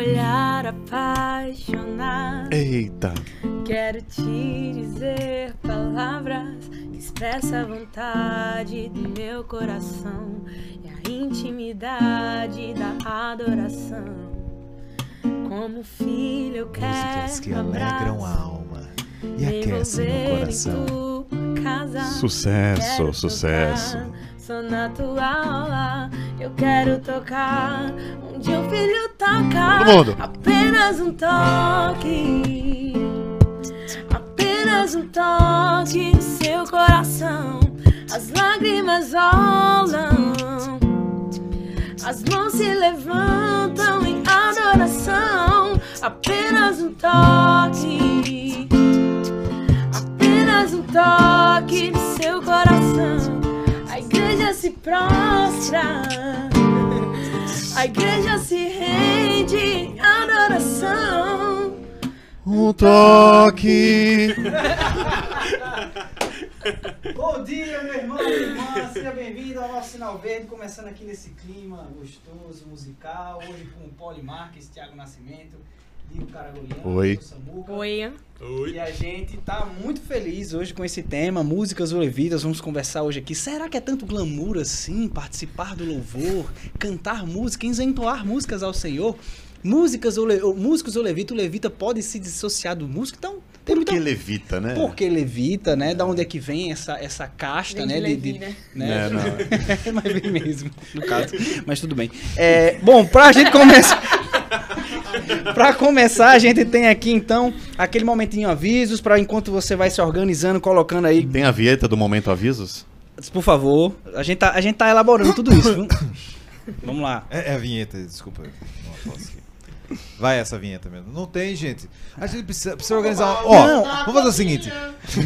olhar apaixonado. Eita. Quero te dizer palavras que expressam a vontade do meu coração e a intimidade da adoração. Como filho eu Músicas quero que alegram a alma e aquecem o coração. Casa. Sucesso, sucesso. tocar Tua aula eu quero tocar onde o filho toca. Todo mundo. Apenas um toque, apenas um toque no seu coração. As lágrimas rolam, as mãos se levantam em adoração. Apenas um toque. Apenas um toque no seu coração. A igreja se prostra. A igreja se rende em adoração. Um toque. Bom dia, meu irmão, minha irmã, seja bem-vindo ao nosso Sinal Verde, começando aqui nesse clima gostoso, musical, hoje com o Poli Marques, Thiago Nascimento, Diego Oi. Samuca. Oi. E a gente tá muito feliz hoje com esse tema, músicas levitas, vamos conversar hoje aqui. Será que é tanto glamour assim, participar do louvor, cantar música, entoar músicas ao Senhor? Músicas ou, le... ou músicos ou levita, o levita pode se dissociar do músico, então tem Por muita que levita, né? Porque levita, né? Da onde é que vem essa, essa casta, Vem de né? Levi, né? né? É, não. Mas vem mesmo, no caso. Mas tudo bem. É, bom, pra gente começar. pra começar, a gente tem aqui então aquele momentinho avisos para enquanto você vai se organizando, colocando aí. Tem a vinheta do Momento Avisos? Por favor, a gente tá, a gente tá elaborando tudo isso, viu? Vamos lá. É, é a vinheta, desculpa. Vai essa vinheta mesmo. Não tem, gente. A gente precisa, precisa organizar. Ó, Não. vamos fazer o seguinte.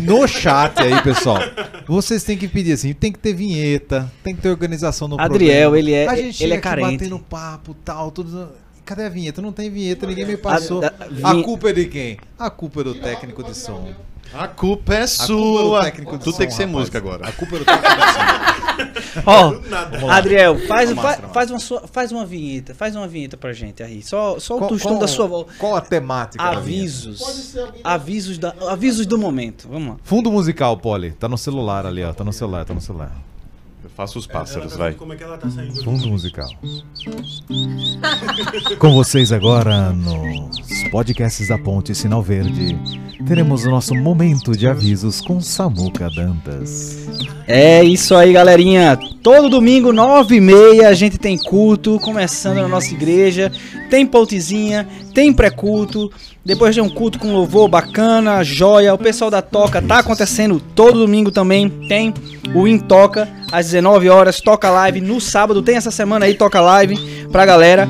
No chat aí, pessoal, vocês têm que pedir assim, tem que ter vinheta, tem que ter organização no Adriel, programa. ele é- a gente ele é carente. batendo papo, tal, tudo. Cadê a vinheta? Não tem vinheta, ninguém me passou. A- A, a- culpa é de quem? A culpa é do técnico de som. A culpa é A culpa é sua. do técnico de Tudo tem que som, ser rapaz. música agora. A culpa é do técnico de som. Ó, lá. Adriel, faz, Vamos fa- lá, faz, uma sua- faz uma vinheta, faz uma vinheta pra gente aí. Só, só o Qual- qual- da sua voz. Qual a temática? da? Avisos. Avisos, da, avisos do momento. Vamos lá. Fundo musical, Poli. Tá no celular ali, ó. Tá no celular, tá no celular. Eu faço os pássaros, Ela tá- vai. Como é que ela tá saindo? Fundo musical. Com vocês agora nos podcasts da Ponte Sinal Verde, teremos o nosso momento de avisos com Samuca Dantas. É isso aí, galerinha. Todo domingo, nove e meia, a gente tem culto, começando na nossa igreja. Tem pautezinha, tem pré-culto. Depois de um culto com louvor bacana, joia. O pessoal da Toca tá acontecendo todo domingo também. Tem o In Toca, às 19 horas, Toca Live. No sábado tem essa semana aí, Toca Live pra galera.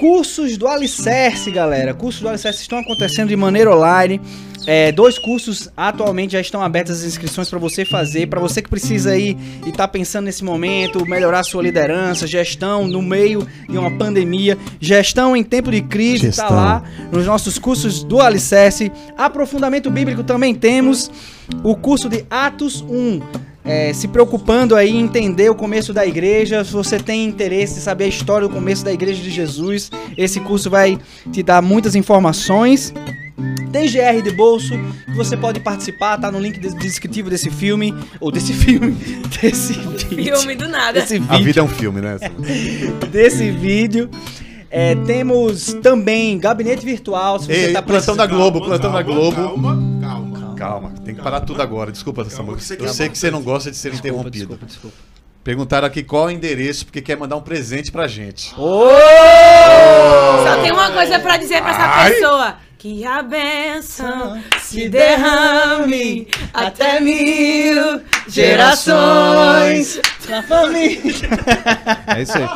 Cursos do Alicerce, galera. Cursos do Alicerce estão acontecendo de maneira online. É, dois cursos atualmente já estão abertas as inscrições para você fazer. Para você que precisa aí e tá pensando nesse momento, melhorar sua liderança, gestão no meio de uma pandemia, gestão em tempo de crise, Gestão. tá lá nos nossos cursos do Alicerce. Aprofundamento bíblico também temos. O curso de Atos 1. É, se preocupando aí em entender o começo da igreja, se você tem interesse em saber a história do começo da igreja de Jesus, esse curso vai te dar muitas informações. Tem GR de bolso, que você pode participar, tá no link de- descritivo desse filme, ou desse filme, desse vídeo. Filme do nada. Desse A vídeo, vida é um filme, né? desse vídeo. É, temos também gabinete virtual, se você Ei, tá plantão da Globo, plantão da Globo. Calma, calma. Tem que parar tudo agora. Desculpa, Samuel. que você Eu sei que você não gosta de ser Desculpa, interrompido. desculpa, desculpa. Perguntaram aqui qual é o endereço, porque quer mandar um presente pra gente. Só tem uma coisa pra dizer pra essa Ai. pessoa. Que a benção se derrame até mil gerações. Na família. É isso aí.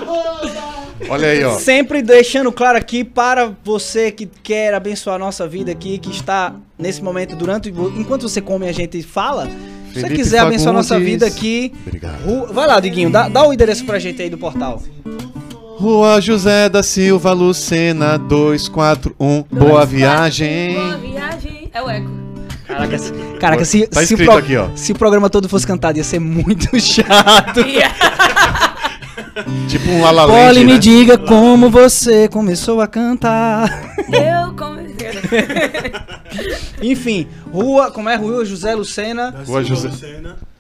Olha aí, ó. Sempre deixando claro aqui para você que quer abençoar a nossa vida aqui, que está nesse momento durante enquanto você come a gente fala. Se você quiser abençoar a nossa vida aqui, Obrigado. vai lá, Diguinho, dá, dá o endereço pra gente aí do portal. Rua José da Silva Lucena 241. Boa Boa viagem. viagem. É o eco. Caraca, se, caraca, se, Tá se, pro- aqui, ó. se o programa todo fosse cantado, ia ser muito chato. Tipo um Lala Polly, Land, me né? diga como você começou a cantar. Eu comecei. Enfim, rua, como é rua José Lucena? Da Rua José- Lucena, 241.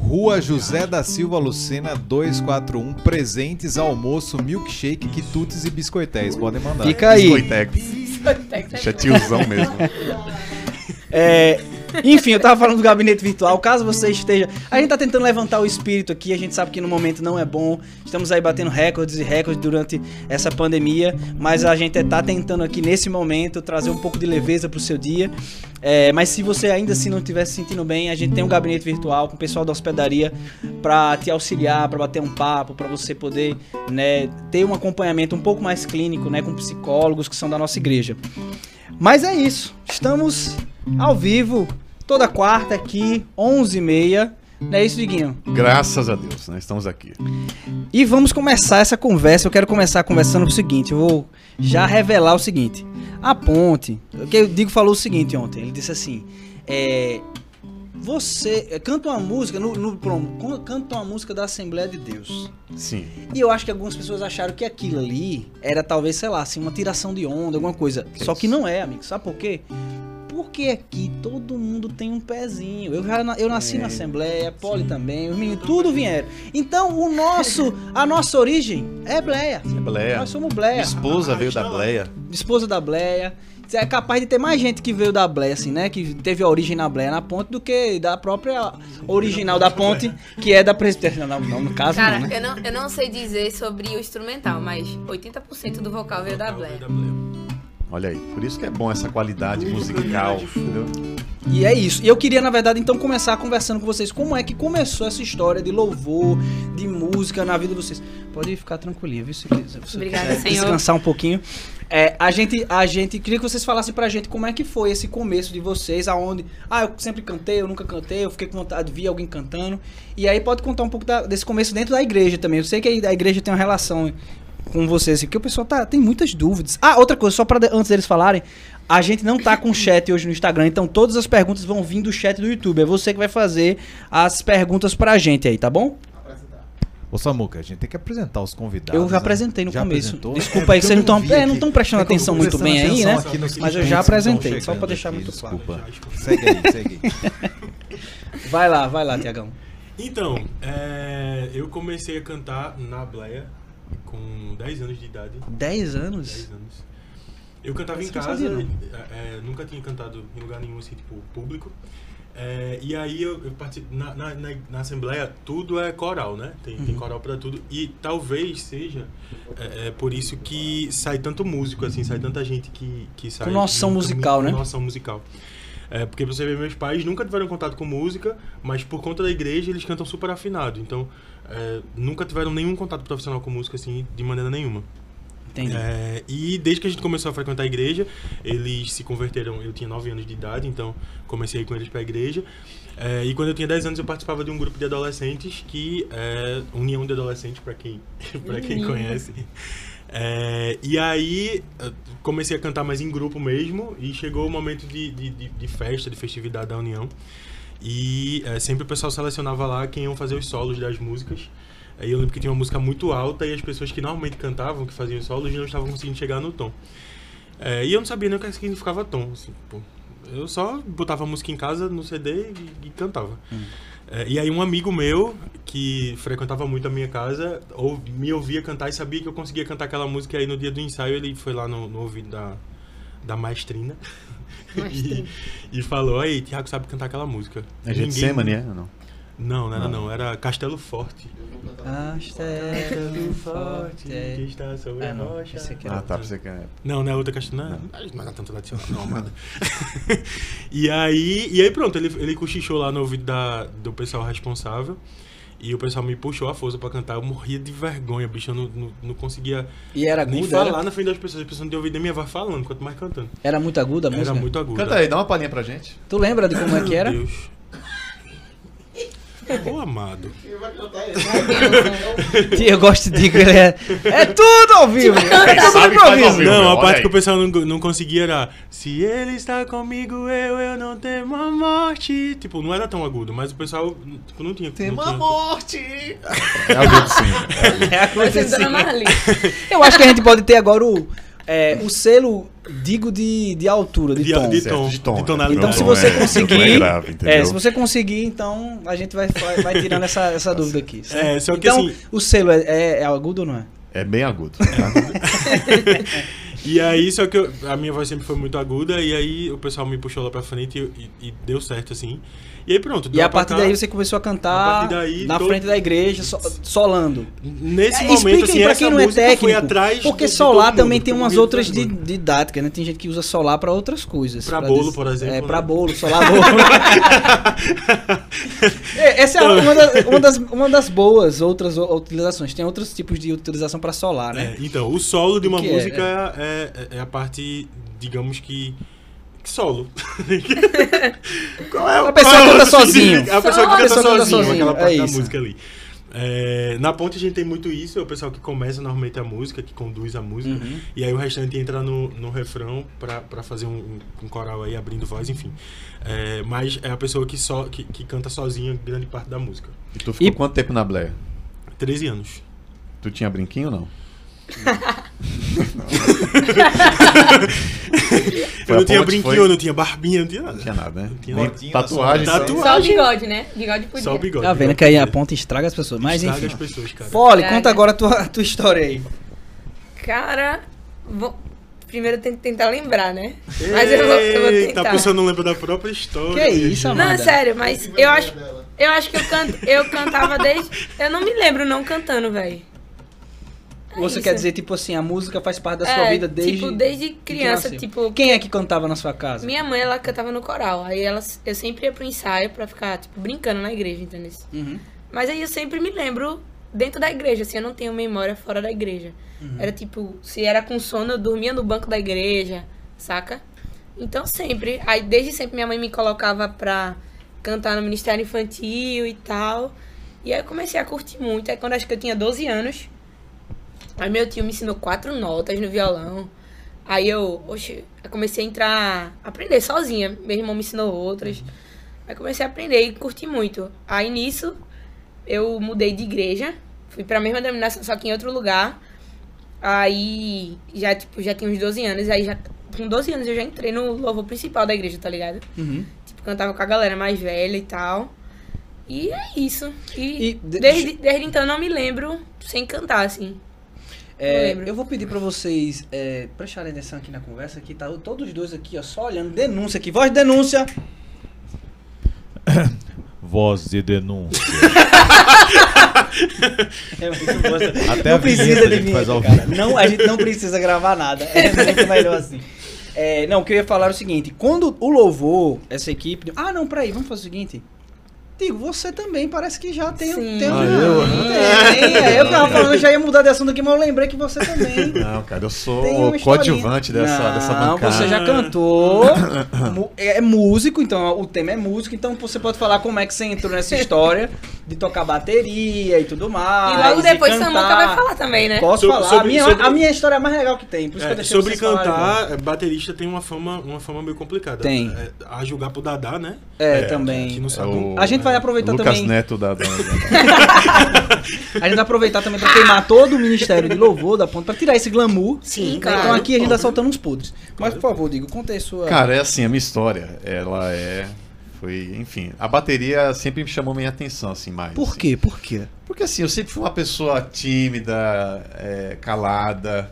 Rua José da Silva Lucena 241. Presentes, almoço, milkshake, quitutes e biscoitéis. Podem mandar. Fica aí. Biscoitex. Deixa tiozão mesmo. É, enfim, eu tava falando do gabinete virtual. Caso você esteja. A gente tá tentando levantar o espírito aqui. A gente sabe que no momento não é bom. Estamos aí batendo recordes e recordes durante essa pandemia. Mas a gente tá tentando aqui nesse momento trazer um pouco de leveza pro seu dia. É, mas se você ainda assim não estiver se sentindo bem, a gente tem um gabinete virtual com o pessoal da hospedaria pra te auxiliar, pra bater um papo, pra você poder né, ter um acompanhamento um pouco mais clínico, né, com psicólogos que são da nossa igreja. Mas é isso. Estamos ao vivo toda quarta aqui, 11h30. Não é isso, Diguinho? Graças a Deus, né? Estamos aqui. E vamos começar essa conversa. Eu quero começar conversando o seguinte. Eu vou já revelar o seguinte. A Ponte, o que o Digo falou o seguinte ontem. Ele disse assim: é, Você é, canta uma música, no, no prom, canta uma música da Assembleia de Deus. Sim. E eu acho que algumas pessoas acharam que aquilo ali era talvez, sei lá, assim, uma tiração de onda, alguma coisa. Que Só isso? que não é, amigo. Sabe por quê? Porque aqui todo mundo tem um pezinho. Eu, já, eu nasci É. na Assembleia, Poli também, os meninos, tudo vieram. Então, o nosso, a nossa origem é Bleia. Bleia. Nós somos Minha Bleia. esposa veio da Bleia. Esposa da Bleia. É capaz de ter mais gente que veio da Bleia, assim, né? Que teve a origem na Bleia na ponte do que da própria original da ponte, que é da presbiteriana. Não, não, no caso, Cara, não, né? eu, não, eu não sei dizer sobre o instrumental, mas 80% do vocal veio da Blair. Olha aí. Por isso que é bom essa qualidade musical. Entendeu? E é isso. E eu queria, na verdade, então começar conversando com vocês. Como é que começou essa história de louvor, de música na vida de vocês? Pode ficar tranquilinho, viu? Se quiser, se Obrigada, quiser Senhor. descansar um pouquinho. É, a gente, a gente queria que vocês falassem pra gente como é que foi esse começo de vocês, aonde, ah, eu sempre cantei, eu nunca cantei, eu fiquei com vontade de ver alguém cantando. E aí pode contar um pouco da- desse começo dentro da igreja também. Eu sei que a igreja tem uma relação com vocês, porque o pessoal tá, tem muitas dúvidas. Ah, outra coisa, só para antes deles falarem, a gente não tá com chat hoje no Instagram, então todas as perguntas vão vir do chat do YouTube. É você que vai fazer as perguntas pra gente aí, tá bom? Ô Samuca, a gente tem que apresentar os convidados. Eu já né? apresenei no Já começo. apresentou? Desculpa aí que porque vocês não estão é, não prestando É atenção muito bem aí, né? Mas eu já apresentei, só pra deixar aqui, muito claro. Desculpa. Segue aí, segue aí. Vai lá, vai lá, Tiagão. Então, é, eu comecei a cantar na Bleia com 10 anos de idade. 10 10 anos? anos. Eu cantava Essa em casa, sabia, é, é, nunca tinha cantado em lugar nenhum, assim, tipo, público. É, e aí eu, eu participo, na, na, na, na Assembleia tudo é coral, né? Tem, tem Uhum. coral pra tudo. E talvez seja é, é por isso que sai tanto músico, assim, sai tanta gente que, que sai. Com noção musical, com né? Noção musical. É, porque pra você ver, meus pais nunca tiveram contato com música, mas por conta da igreja eles cantam super afinado. Então, é, nunca tiveram nenhum contato profissional com música, assim, de maneira nenhuma. Entendi. É, e desde que a gente começou a frequentar a igreja, eles se converteram. Eu tinha 9 anos de idade, então comecei com eles para a igreja. É, e quando eu tinha 10 anos, eu participava de um grupo de adolescentes que é União de Adolescentes, para quem, pra quem conhece. É, e aí comecei a cantar mais em grupo mesmo, e chegou o momento de, de, de- de festa, de festividade da União. E é, sempre o pessoal selecionava lá quem iam fazer os solos das músicas. Aí eu lembro que tinha uma música muito alta e as pessoas que normalmente cantavam, que faziam solos, não estavam conseguindo chegar no tom. É, e eu não sabia nem o que significava tom. assim, pô. eu só botava a música em casa no CD e, e cantava. É, e aí um amigo meu, que frequentava muito a minha casa, ou, me ouvia cantar e sabia que eu conseguia cantar aquela música. E aí no dia do ensaio ele foi lá no, no ouvido da, da maestrina. E, e falou, aí, Tiago sabe cantar aquela música. É gente Ninguém- Semane, é? Não. Não, não era não, era Castelo Forte. Castelo forte. que é. está sobre Ah, a não, rocha. esse aqui Ah, tá. Você quer. Não, não é outra Castelo. Não, não é tanto tradicional, não, amada. e aí, e aí pronto, ele, ele cochichou lá no ouvido da, do pessoal responsável. E o pessoal me puxou a força pra cantar. Eu morria de vergonha, bicho. Eu não, não, não conseguia E era nem aguda? falar Era, na frente das pessoas. As pessoas não tinham ouvido nem minha voz falando, quanto mais cantando. era muito aguda a música? Era muito aguda. Canta aí, dá uma palhinha pra gente. Tu lembra de como é que era? Meu Deus. Ô, amado. Eu gosto de que ele é. É tudo ao vivo! É tudo ao improviso! vivo. Não, a olha parte que o pessoal não, não conseguia era Se ele está comigo, eu, eu não temo a morte. Tipo, não era tão agudo, mas o pessoal tipo, não tinha. Tem não uma tinha. morte! É agudo sim. É a assim. Dona Marli. Eu acho que a gente pode ter agora o, é, o selo, digo, de, de altura, de, De- tom. de Certo, de tom, de né? tonalidade. Então, se você é- conseguir. É grave, entendeu? É, se você conseguir, então a gente vai, vai, vai tirando essa, essa dúvida aqui. É, só que então, assim- o selo é, é, é agudo ou não é? É bem agudo. tá? E aí, só que eu- a minha voz sempre foi muito aguda, e aí o pessoal me puxou lá pra frente e, e- e deu certo, assim. E aí pronto. E a pra partir cá. daí você começou a A cantar partir daí, na todo- frente da igreja, so- solando. Nesse É, momento, assim, pra essa quem não é técnico, porque de solar também mundo, tem umas outras didáticas, né? Tem gente que usa solar pra outras coisas. Pra bolo, dizer- por exemplo, É, né? pra bolo, solar bolo. É, Essa é uma das, uma das, uma das boas outras utilizações. Tem outros tipos de utilização pra solar, né? É, então, o solo de uma é? música é, é- é a parte, digamos que. Solo. Qual é A pessoa qual é o canta sozinho. A pessoa que canta pessoa canta sozinho, sozinho, aquela parte é da música ali. É, na ponte a gente tem muito isso, é o pessoal que começa normalmente a música, que conduz a música, Uhum. e aí o restante entra no, no refrão pra, pra fazer um, um coral aí, abrindo voz, enfim. É, mas é a pessoa que, só, que, que canta sozinha grande parte da música. E tu ficou E- quanto tempo na Blair? 13 anos. Tu tinha brinquinho ou não? Eu a não tinha brinquinho, foi? eu não tinha barbinha, não tinha nada. Não tinha nada, né? tinha tatuagem. só- Tatuagem. Só o bigode, né? Bigode podia. Só o bigode. Tá vendo bigode que aí a ponta estraga as pessoas. Mas Estraga enfim. as pessoas, cara. Fole, conta agora a tua, a tua história aí. Cara, vou... primeiro eu tenho que tentar lembrar, né? Mas eu vou, eu vou tentar. a pessoa não lembra da própria história. Que isso, amado? Não, sério, mas eu acho, eu acho que eu, canto, eu cantava desde. Eu não me lembro não cantando, velho. É Você isso. quer dizer, tipo assim, a música faz parte da sua É, vida desde. Tipo, desde de que criança, nasceu. tipo. Quem é que cantava na sua casa? Minha mãe, ela cantava no coral. Aí ela, eu sempre ia pro ensaio pra ficar, tipo, brincando na igreja, entendeu? Uhum. Mas aí eu sempre me lembro dentro da igreja, assim, eu não tenho memória fora da igreja. Uhum. Era tipo, se era com sono, eu dormia no banco da igreja, saca? Então sempre, aí desde sempre minha mãe me colocava pra cantar no Ministério Infantil e tal. E aí eu comecei a curtir muito. Aí quando acho que eu tinha 12 anos, aí meu tio me ensinou quatro notas no violão. Aí eu, oxe, eu comecei a entrar, aprender sozinha. Meu irmão me ensinou outras. Aí comecei a aprender e curti muito. Aí nisso, eu mudei de igreja, fui pra mesma denominação, só que em outro lugar. Aí já, tipo, já tinha uns 12 anos, aí já. Com 12 anos eu já entrei no louvor principal da igreja, tá ligado? Uhum. Tipo, cantava com a galera mais velha e tal. E é isso. E, E de- desde, desde então eu não me lembro sem cantar, assim. É, eu vou pedir pra vocês é, prestarem atenção aqui na conversa, que tá todos os dois aqui, ó, só olhando. Denúncia aqui, voz de denúncia. Voz de denúncia. É muito essa- Até não a precisa de vinheta, cara. vivo. Não, a gente não precisa gravar nada. É muito melhor assim. É, não, o que eu ia falar é o seguinte: quando o louvor, essa equipe. Ah, não, peraí, vamos fazer o seguinte. Digo, você também parece que já tem, Sim. tem um. Ah, eu? Tem, é, eu tava falando, eu já ia mudar de assunto aqui, mas eu lembrei que você também. Não, cara, eu sou o coadjuvante dessa, não, dessa bancada. você já cantou, mu- é músico, então o tema é músico, então você pode falar como é que você entrou nessa história de tocar bateria e tudo mais. e logo depois cantar. Samuca vai falar também, né? Posso Sobre- falar? sobre- a, minha, sobre- a minha história é a mais legal que tem, por isso que eu É, deixei sobre falarem cantar, é, baterista tem uma fama, uma fama meio complicada. Tem. É, a julgar pro Dadá, né? É, também. Que não É sabe. o A gente vai aproveitar Lucas também. Neto da, A gente vai aproveitar também pra queimar todo o Ministério de Louvor da ponta, pra tirar esse glamour. Sim, Então claro. aqui a gente tá soltando uns podres. Mas por favor, Digo, conta aí sua. Cara, é assim, a minha história, ela é. Foi, enfim, a bateria sempre me chamou minha atenção, assim, mais. por assim. quê? Por quê? Porque assim, eu sempre fui uma pessoa tímida, é, calada.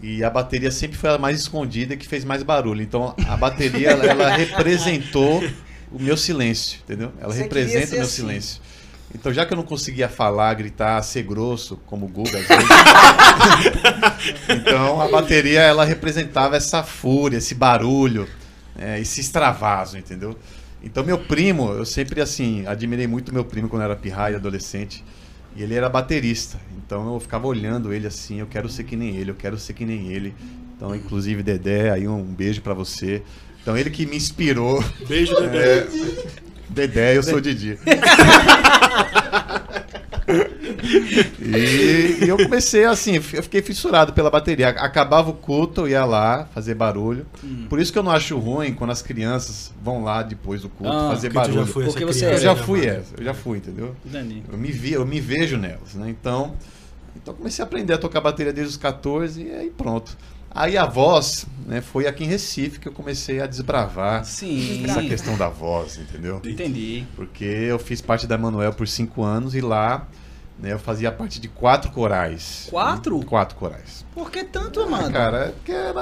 E a bateria sempre foi a mais escondida e que fez mais barulho. Então a bateria, ela, ela representou o meu silêncio, entendeu? Ela Você representa o meu assim. silêncio. Então, já que eu não conseguia falar, gritar, ser grosso, como o Guga, às vezes, então a bateria ela representava essa fúria, esse barulho, é, esse extravaso, entendeu? Então meu primo, eu sempre assim, admirei muito meu primo quando era pirraia, adolescente, e ele era baterista. Então eu ficava olhando ele assim, eu quero ser que nem ele, eu quero ser que nem ele. Então, inclusive Dedé, aí um beijo pra você. Então ele que me inspirou. Beijo, Dedé. É, Dedé, eu sou o Didi. E, e eu comecei assim, eu fiquei fissurado pela bateria. Acabava o culto, eu ia lá fazer barulho. Hum. Por isso que eu não acho ruim quando as crianças vão lá depois do culto Ah, fazer Porque tu já barulho. foi Porque essa você- Eu criança, já né, fui mano? essa, eu já fui, entendeu? Eu me, vi, eu me vejo nelas, né? Então, então eu comecei a aprender a tocar bateria desde os 14 e aí pronto. Aí a voz, né, foi aqui em Recife que eu comecei a desbravar Sim. essa questão da voz, entendeu? Entendi. Porque eu fiz parte da Manuel por cinco anos e lá né, eu fazia parte de quatro corais. Quatro? Quatro corais. Por que tanto, Ah, mano? cara, é porque era,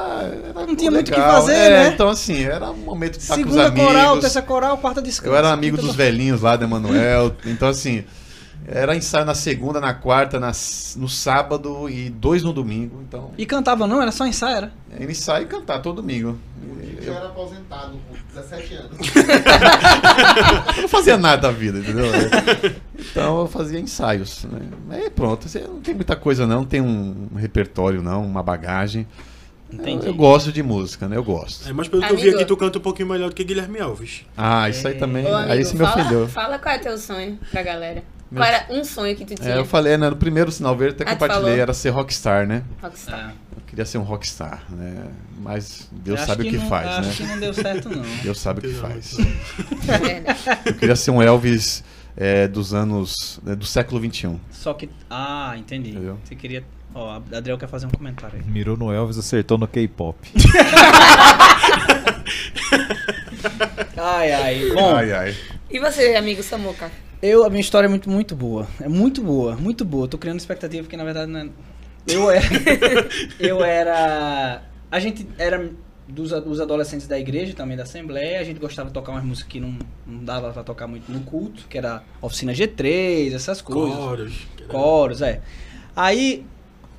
era Não tinha muito o que legal. fazer, É, né? Então, assim, era um momento de estar com os Segunda amigos. coral, terceira coral, quarta descanso. Eu era amigo Quinta dos velhinhos lá da Emanuel. Então, assim, era ensaio na segunda, na quarta, na no sábado e dois no domingo. Então, E cantava não? Era só ensaio, era? era ensaio e cantar todo domingo. Eu já era aposentado com 17 anos. Eu não fazia nada da vida, entendeu? Então eu fazia ensaios. Né? Aí pronto, assim, não tem muita coisa não, não tem um repertório não, uma bagagem. Eu, eu gosto de música, né? Eu gosto. É, mas pelo que eu vi Amigo. aqui, tu canta um pouquinho melhor do que Guilherme Alves. Ah, isso aí também. Ô, aí amigo, isso me fala, ofendeu. Fala qual é teu sonho pra galera. Qual era um sonho que tu tinha? É, eu falei, né? No primeiro sinal verde até Ah, compartilhei, era ser rockstar, né? Rockstar. Eu queria ser um rockstar, né? Mas Deus Acho sabe o que não- faz, acho né? que não deu certo, não. Deus sabe o que faz. É verdade. Eu queria ser um Elvis é, dos anos. né, do século XXI. Só que. Ah, entendi. Entendeu? Você queria. Ó, a Adriel quer fazer um comentário aí. Mirou no Elvis, acertou no K-pop. Ai, ai. Bom, Ai, ai. E você, amigo Samuca? eu, a minha história é muito, muito boa. É muito boa, muito boa. Tô criando expectativa porque na verdade não é... Eu era. eu era. A gente era dos, dos adolescentes da igreja, também da Assembleia. A gente gostava de tocar umas músicas que não, não dava pra tocar muito no culto, que era oficina G3, essas coisas. Coros. Coros, é. Aí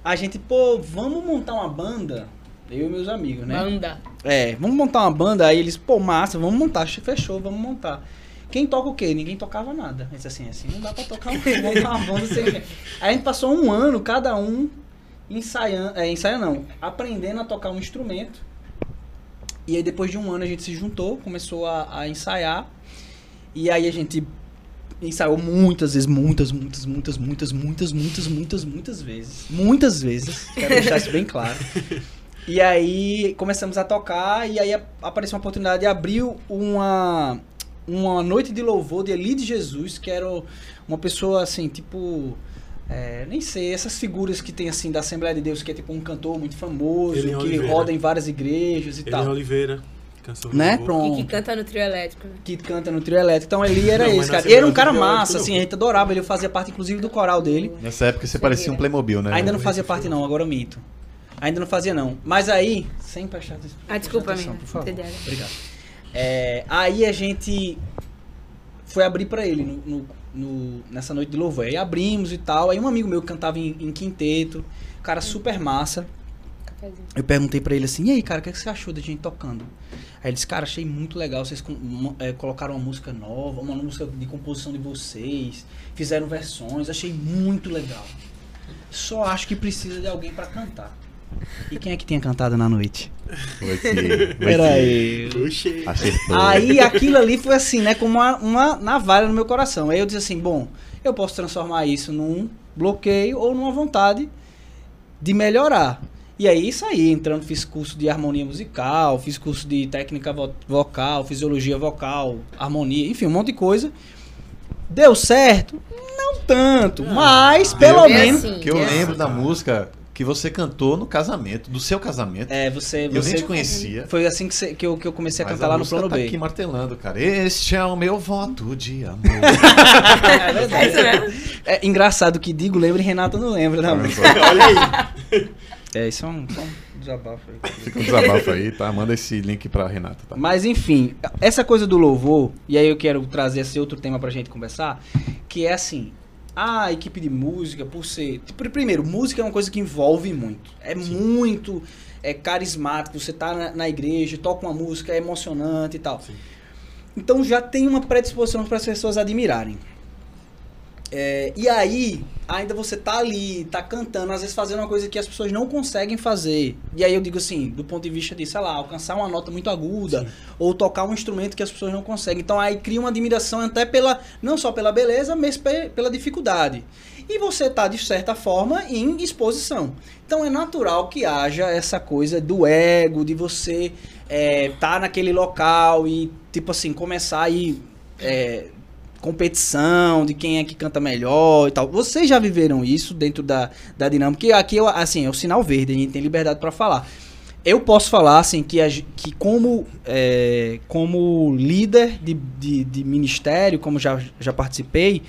a gente, pô, vamos montar uma banda, eu e meus amigos, né? Banda. É, vamos montar uma banda. Aí eles, pô, massa, vamos montar. Fechou, vamos montar. Quem toca o quê? Ninguém tocava nada. Eles assim, assim, não dá pra tocar um, montar uma banda sem. Aí a gente passou um ano, cada um, ensaiando, é, ensaiando não, aprendendo a tocar um instrumento. E aí depois de um ano a gente se juntou, começou a, a ensaiar. E aí a gente ensaiou muitas vezes, muitas, muitas, muitas, muitas, muitas, muitas, muitas, muitas vezes. Muitas vezes. Quero deixar isso bem claro. E aí começamos a tocar e aí apareceu uma oportunidade e abriu uma uma noite de louvor de Eli de Jesus, que era uma pessoa assim, tipo é, nem sei, essas figuras que tem assim da Assembleia de Deus, que é tipo um cantor muito famoso, Elian que Oliveira. roda em várias igrejas e Ele é tal. Oliveira. Canção Né? Pronto E que canta no trio elétrico, né? que canta no trio elétrico. Então ele era Não, esse, cara. E era um cara Trio massa, assim, a gente adorava. Ele fazia parte, inclusive, do coral dele. Nessa época você parecia um Playmobil, né? Ainda não fazia parte, não, agora eu minto. Ainda não fazia, não. Mas aí, sem prestar atenção. Ah, desculpa, prestar amiga. por favor. Entendeu? Obrigado. É, aí a gente foi abrir pra ele no, no- no- nessa noite de louvor. Aí abrimos e tal. Aí um amigo meu que cantava em, em quinteto, cara super massa. Eu perguntei pra ele assim, e aí, cara, o que, é que você achou da gente tocando? Aí ele disse, cara, achei muito legal, vocês eh, colocaram uma música nova, uma música de composição de vocês, fizeram versões, achei muito legal. Só acho que precisa de alguém pra cantar. E quem é que tinha cantado na noite? Que Peraí. Acertou. Aí aquilo ali foi assim, né, como uma, uma navalha no meu coração. Aí eu disse assim, bom, eu posso transformar isso num bloqueio ou numa vontade de melhorar. E aí isso aí, entrando, fiz curso de harmonia musical, fiz curso de técnica vo- vocal, fisiologia vocal, harmonia, enfim, um monte de coisa. Deu certo? Não tanto, mas pelo É menos... assim, Que eu é lembro assim. da música que você cantou no casamento, do seu casamento. É, você... eu nem você te conhecia. foi assim que, você- que eu, que eu comecei a mas cantar lá no plano tá B. aqui martelando, cara. Este é o meu voto de amor. É É verdade. isso mesmo. É engraçado que digo lembra e Renata não lembra música. Olha aí. É, isso é um, só um desabafo aí. Fica um desabafo aí, tá? Manda esse link pra Renata, tá? Mas enfim, essa coisa do louvor, e aí eu quero trazer esse outro tema pra gente conversar, que é assim, a equipe de música, por ser. pr- Primeiro, música é uma coisa que envolve muito. É muito é, carismático. Você tá na, na igreja, toca uma música, é emocionante e tal. Sim. Então já tem uma predisposição para as pessoas admirarem. É, e aí, ainda você tá ali, tá cantando, às vezes fazendo uma coisa que as pessoas não conseguem fazer. E aí eu digo assim, do ponto de vista de, sei lá, alcançar uma nota muito aguda, Sim. ou tocar um instrumento que as pessoas não conseguem. Então aí cria uma admiração até pela, não só pela beleza, mas pe- pela dificuldade. E você tá, de certa forma, em exposição. Então é natural que haja essa coisa do ego, de você é, tá naquele local e, tipo assim, começar aí. É, competição de quem é que canta melhor e tal. Vocês já viveram isso dentro da, da dinâmica? Aqui, eu, assim, é o sinal verde, a gente tem liberdade para falar. Eu posso falar, assim, que, que como, é, como líder de, de, de ministério, como já, já participei,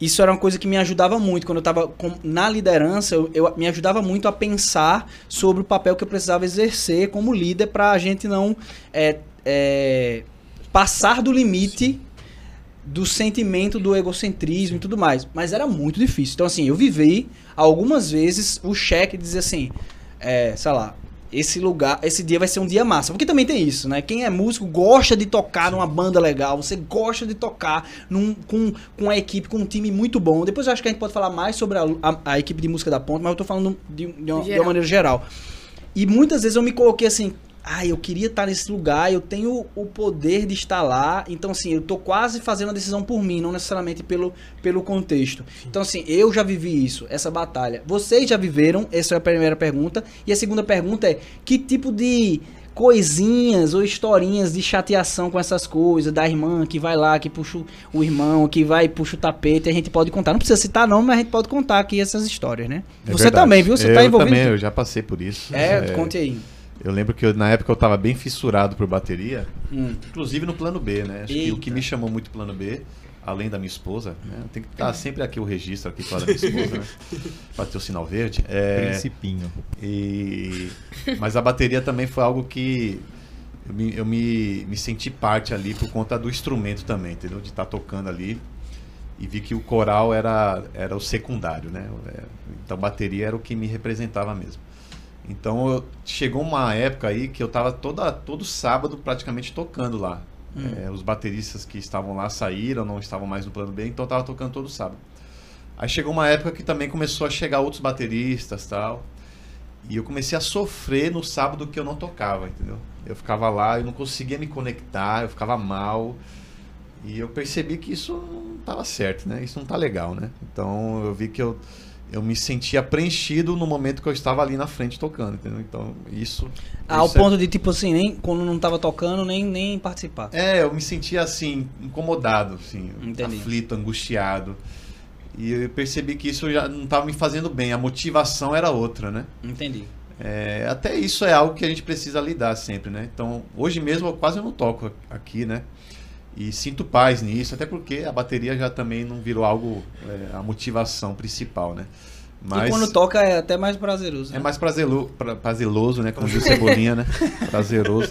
isso era uma coisa que me ajudava muito. Quando eu estava na liderança, eu, eu- me ajudava muito a pensar sobre o papel que eu precisava exercer como líder para a gente não é, é, passar do limite do sentimento do egocentrismo e tudo mais. Mas era muito difícil. Então, assim, eu vivi algumas vezes o cheque dizer assim, é, sei lá, esse lugar, esse dia vai ser um dia massa. Porque também tem isso, né? Quem é músico gosta de tocar numa banda legal, você gosta de tocar num, com, com a equipe, com um time muito bom. Depois eu acho que a gente pode falar mais sobre a, a- a equipe de música da Ponte, mas eu tô falando de, de uma, de uma maneira geral. E muitas vezes eu me coloquei assim, ah, eu queria estar nesse lugar, eu tenho o poder de estar lá, então assim, eu tô quase fazendo a decisão por mim, não necessariamente pelo, pelo contexto. Então assim, eu já vivi isso, essa batalha. Vocês já viveram? Essa é a primeira pergunta. E a segunda pergunta é, que tipo de coisinhas ou historinhas de chateação com essas coisas, da irmã que vai lá, que puxa o- irmão, que vai e puxa o tapete, a gente pode contar. Não precisa citar não, mas a gente pode contar aqui essas histórias, né? É Você verdade. também, viu? Você eu tá envolvido. também, eu já passei por isso. É, conte aí. Eu lembro que eu- na época eu tava bem fissurado por bateria, Hum. inclusive no plano B, né? Acho que o que me chamou muito plano B, além da minha esposa, né? Tem que estar sempre aqui o registro aqui com a da minha esposa, né? Pra ter o sinal verde. É, Principinho. e... Mas a bateria também foi algo que eu, me, eu me, me senti parte ali por conta do instrumento também, entendeu? De estar tocando ali. E vi que o coral era, era o secundário, né? É, Então bateria era o que me representava mesmo. Então eu- chegou uma época aí que eu tava toda, todo sábado praticamente tocando lá. Hum. É, os bateristas que estavam lá saíram, não estavam mais no plano B, então eu tava tocando todo sábado. Aí chegou uma época que também começou a chegar outros bateristas tal. E eu comecei a sofrer no sábado que eu não tocava, entendeu? Eu ficava lá, eu não conseguia me conectar, eu ficava mal. E eu percebi que isso não estava certo, né? Isso não tá legal, né? Então eu vi que eu, eu me sentia preenchido no momento que eu estava ali na frente tocando, entendeu? Então isso. Ao é- ponto de, tipo assim, nem quando não tava tocando, nem, nem participar. É, eu me sentia assim, incomodado, assim, Entendi. aflito, angustiado. E eu percebi que isso já não estava me fazendo bem, a motivação era outra, né? Entendi. É, até isso é algo que a gente precisa lidar sempre, né? Então, hoje mesmo eu quase não toco aqui, né? E sinto paz nisso, até porque a bateria já também não virou algo, é, a motivação principal, né? E quando toca é até mais prazeroso. é né? mais prazelo, pra- prazeroso, né? Como diz o Cebolinha, né? Prazeroso.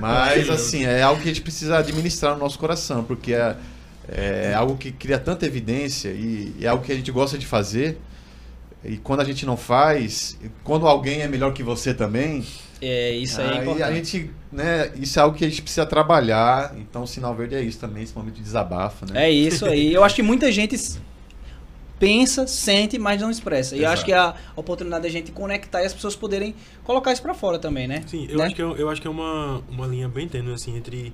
Mas, assim, é algo que a gente precisa administrar no nosso coração, porque é, é algo que cria tanta evidência e é algo que a gente gosta de fazer. E quando a gente não faz, quando alguém é melhor que você também, É, isso aí é aí importante. a gente, né? Isso é algo que a gente precisa trabalhar. Então, o sinal verde é isso também, esse momento de desabafo, né? É isso aí. Eu acho que muita gente pensa, sente, mas não expressa. E eu acho Exato. que a oportunidade da gente conectar e as pessoas poderem colocar isso pra fora também, né? Sim, eu Né? acho que, é, eu acho que é uma, uma linha bem tênue, assim, entre,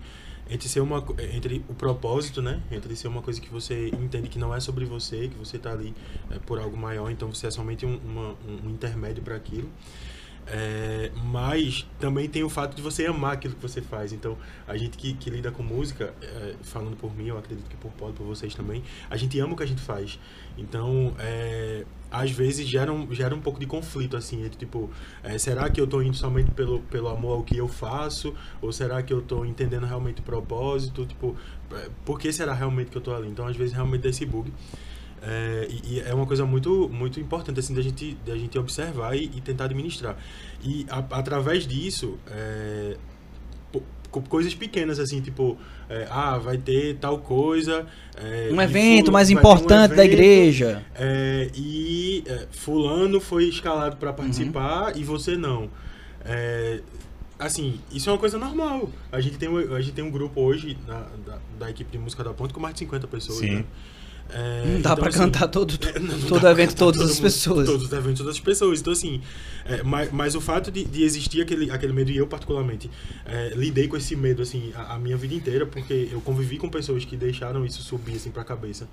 entre ser uma entre o propósito, né? Entre ser uma coisa que você entende que não é sobre você, que você tá ali é, por algo maior, então você é somente um, uma- um- um intermédio para aquilo. É, mas também tem o fato de você amar aquilo que você faz. Então, a gente que, que lida com música, é, falando por mim, eu acredito que por Paulo, por vocês também, a gente ama o que a gente faz. Então, é, às vezes gera um, gera um pouco de conflito, assim, entre tipo, é, será que eu tô indo somente pelo, pelo amor ao que eu faço? Ou será que eu tô entendendo realmente o propósito? Tipo, é, por que será realmente que eu tô ali? Então, às vezes, realmente dá esse bug. É, e, e é uma coisa muito, muito importante, assim, da gente, da gente observar e, e tentar administrar. E a- através disso, é, coisas pequenas, assim, tipo, é, ah, vai ter tal coisa. é, Um evento mais ter um importante da evento, igreja. é, e é, fulano foi escalado para participar Uhum. e você não. É, assim, isso é uma coisa normal. A gente tem, um- a gente tem um grupo hoje na- da, da equipe de música da Ponte com mais de 50 pessoas. Sim. né? É, Não dá então, pra assim, cantar todo, é, não dá todo evento, todas todo as mundo, pessoas. Todos os eventos, todas as pessoas. Então, assim, é, mas, mas o fato de, de existir aquele, aquele medo, e eu particularmente é, lidei com esse medo, assim, a, a minha vida inteira, porque eu convivi com pessoas que deixaram isso subir, assim, pra cabeça.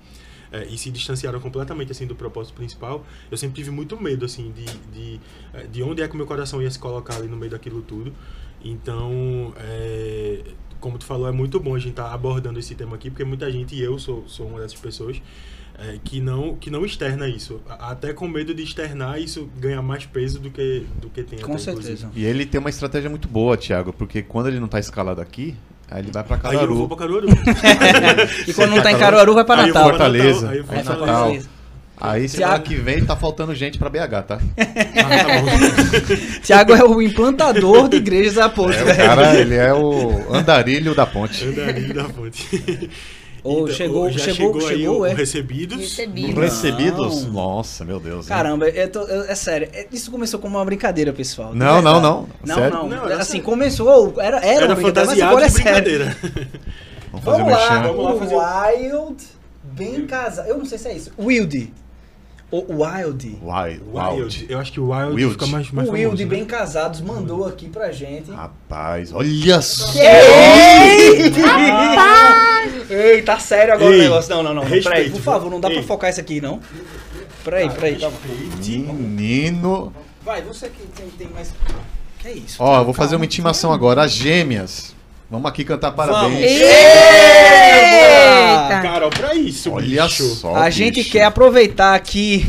é, e se distanciaram completamente, assim, do propósito principal. Eu sempre tive muito medo, assim, de, de, é, de onde é que o meu coração ia se colocar ali no meio daquilo tudo. Então, é, como tu falou, é muito bom a gente estar abordando esse tema aqui, porque muita gente, e eu sou, sou uma dessas pessoas, é, que, não, que não externa isso. Até com medo de externar, isso ganha mais peso do que, do que tem Com até, inclusive. certeza. E ele tem uma estratégia muito boa, Thiago, porque quando ele não tá escalado aqui, aí ele vai pra Aí eu Caruaru. vou pra Caruaru. E quando não tá em Caruaru, vai pra Aí eu vou Natal. pra Fortaleza. Aí eu vou pra Natal. Fortaleza. Aí semana Thiago- que vem tá faltando gente pra BH, tá? Ah, tá bom. Tiago é o implantador de igrejas da ponte, É, o cara, ele é o andarilho da ponte. Andarilho da ponte. Ô, chegou- já chegou- chegou, aí chegou, o, é? recebidos. Recebido. Não. Recebidos? Nossa, meu Deus. Caramba, eu tô- eu- é sério, é- isso começou como uma brincadeira, pessoal. de Não, não, não. Não, Sério? não. Não, assim, sério. começou, era, era, Era uma brincadeira, mas agora é brincadeira. Vamos fazer o Vamos lá. Vamos lá fazer o Wild, bem casado. Eu não sei se é isso. Wild. O Wild. Wild. Wild. Wild. Eu acho que o Wild, Wild. fica mais, mais o Wild, famoso, né? bem casados, mandou aqui pra gente. Rapaz, olha só. Ei, tá sério agora Ei, o negócio. Não, não, não. respeito, Peraí, por favor, não dá pra Ei. focar isso aqui, não. Peraí, peraí. Tá. Menino. Vai, você que tem, tem mais. Que é isso? Ó, eu vou fazer uma intimação agora. As gêmeas. Vamos aqui cantar parabéns. Eita! Carol, pra isso, Olha bicho. só. A gente bicho. quer aproveitar aqui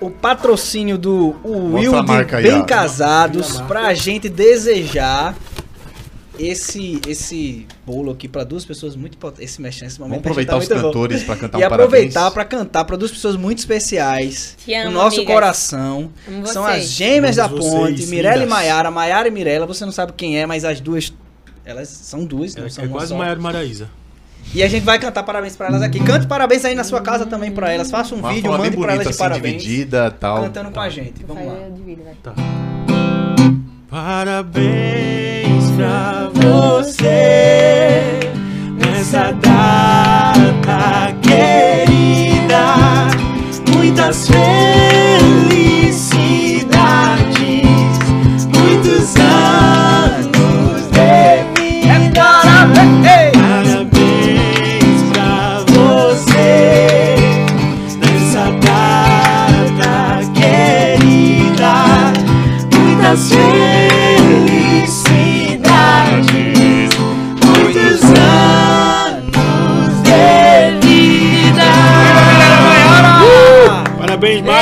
o patrocínio do a aí, Bem ó. Casados Marca. pra gente desejar esse esse bolo aqui pra duas pessoas muito esse mexendo esse momento Vamos aproveitar tá os cantores pra cantar e um aproveitar parabéns. pra cantar pra duas pessoas muito especiais Te amo, no nosso amigas. coração. Amo São vocês. as gêmeas da ponte, Mirella e. Maiara, Maiara e Mirella. Você não sabe quem é, mas as duas elas são duas, não É, são é uma quase só. Maior Maraísa. E a gente vai cantar parabéns pra elas aqui. Cante parabéns aí na sua casa também pra elas. Faça um Uma vídeo, mande pra elas de assim, parabéns. dividida tal. Cantando com a gente. Vamos lá. Tá. Parabéns pra você nessa data querida. Muitas felicidades,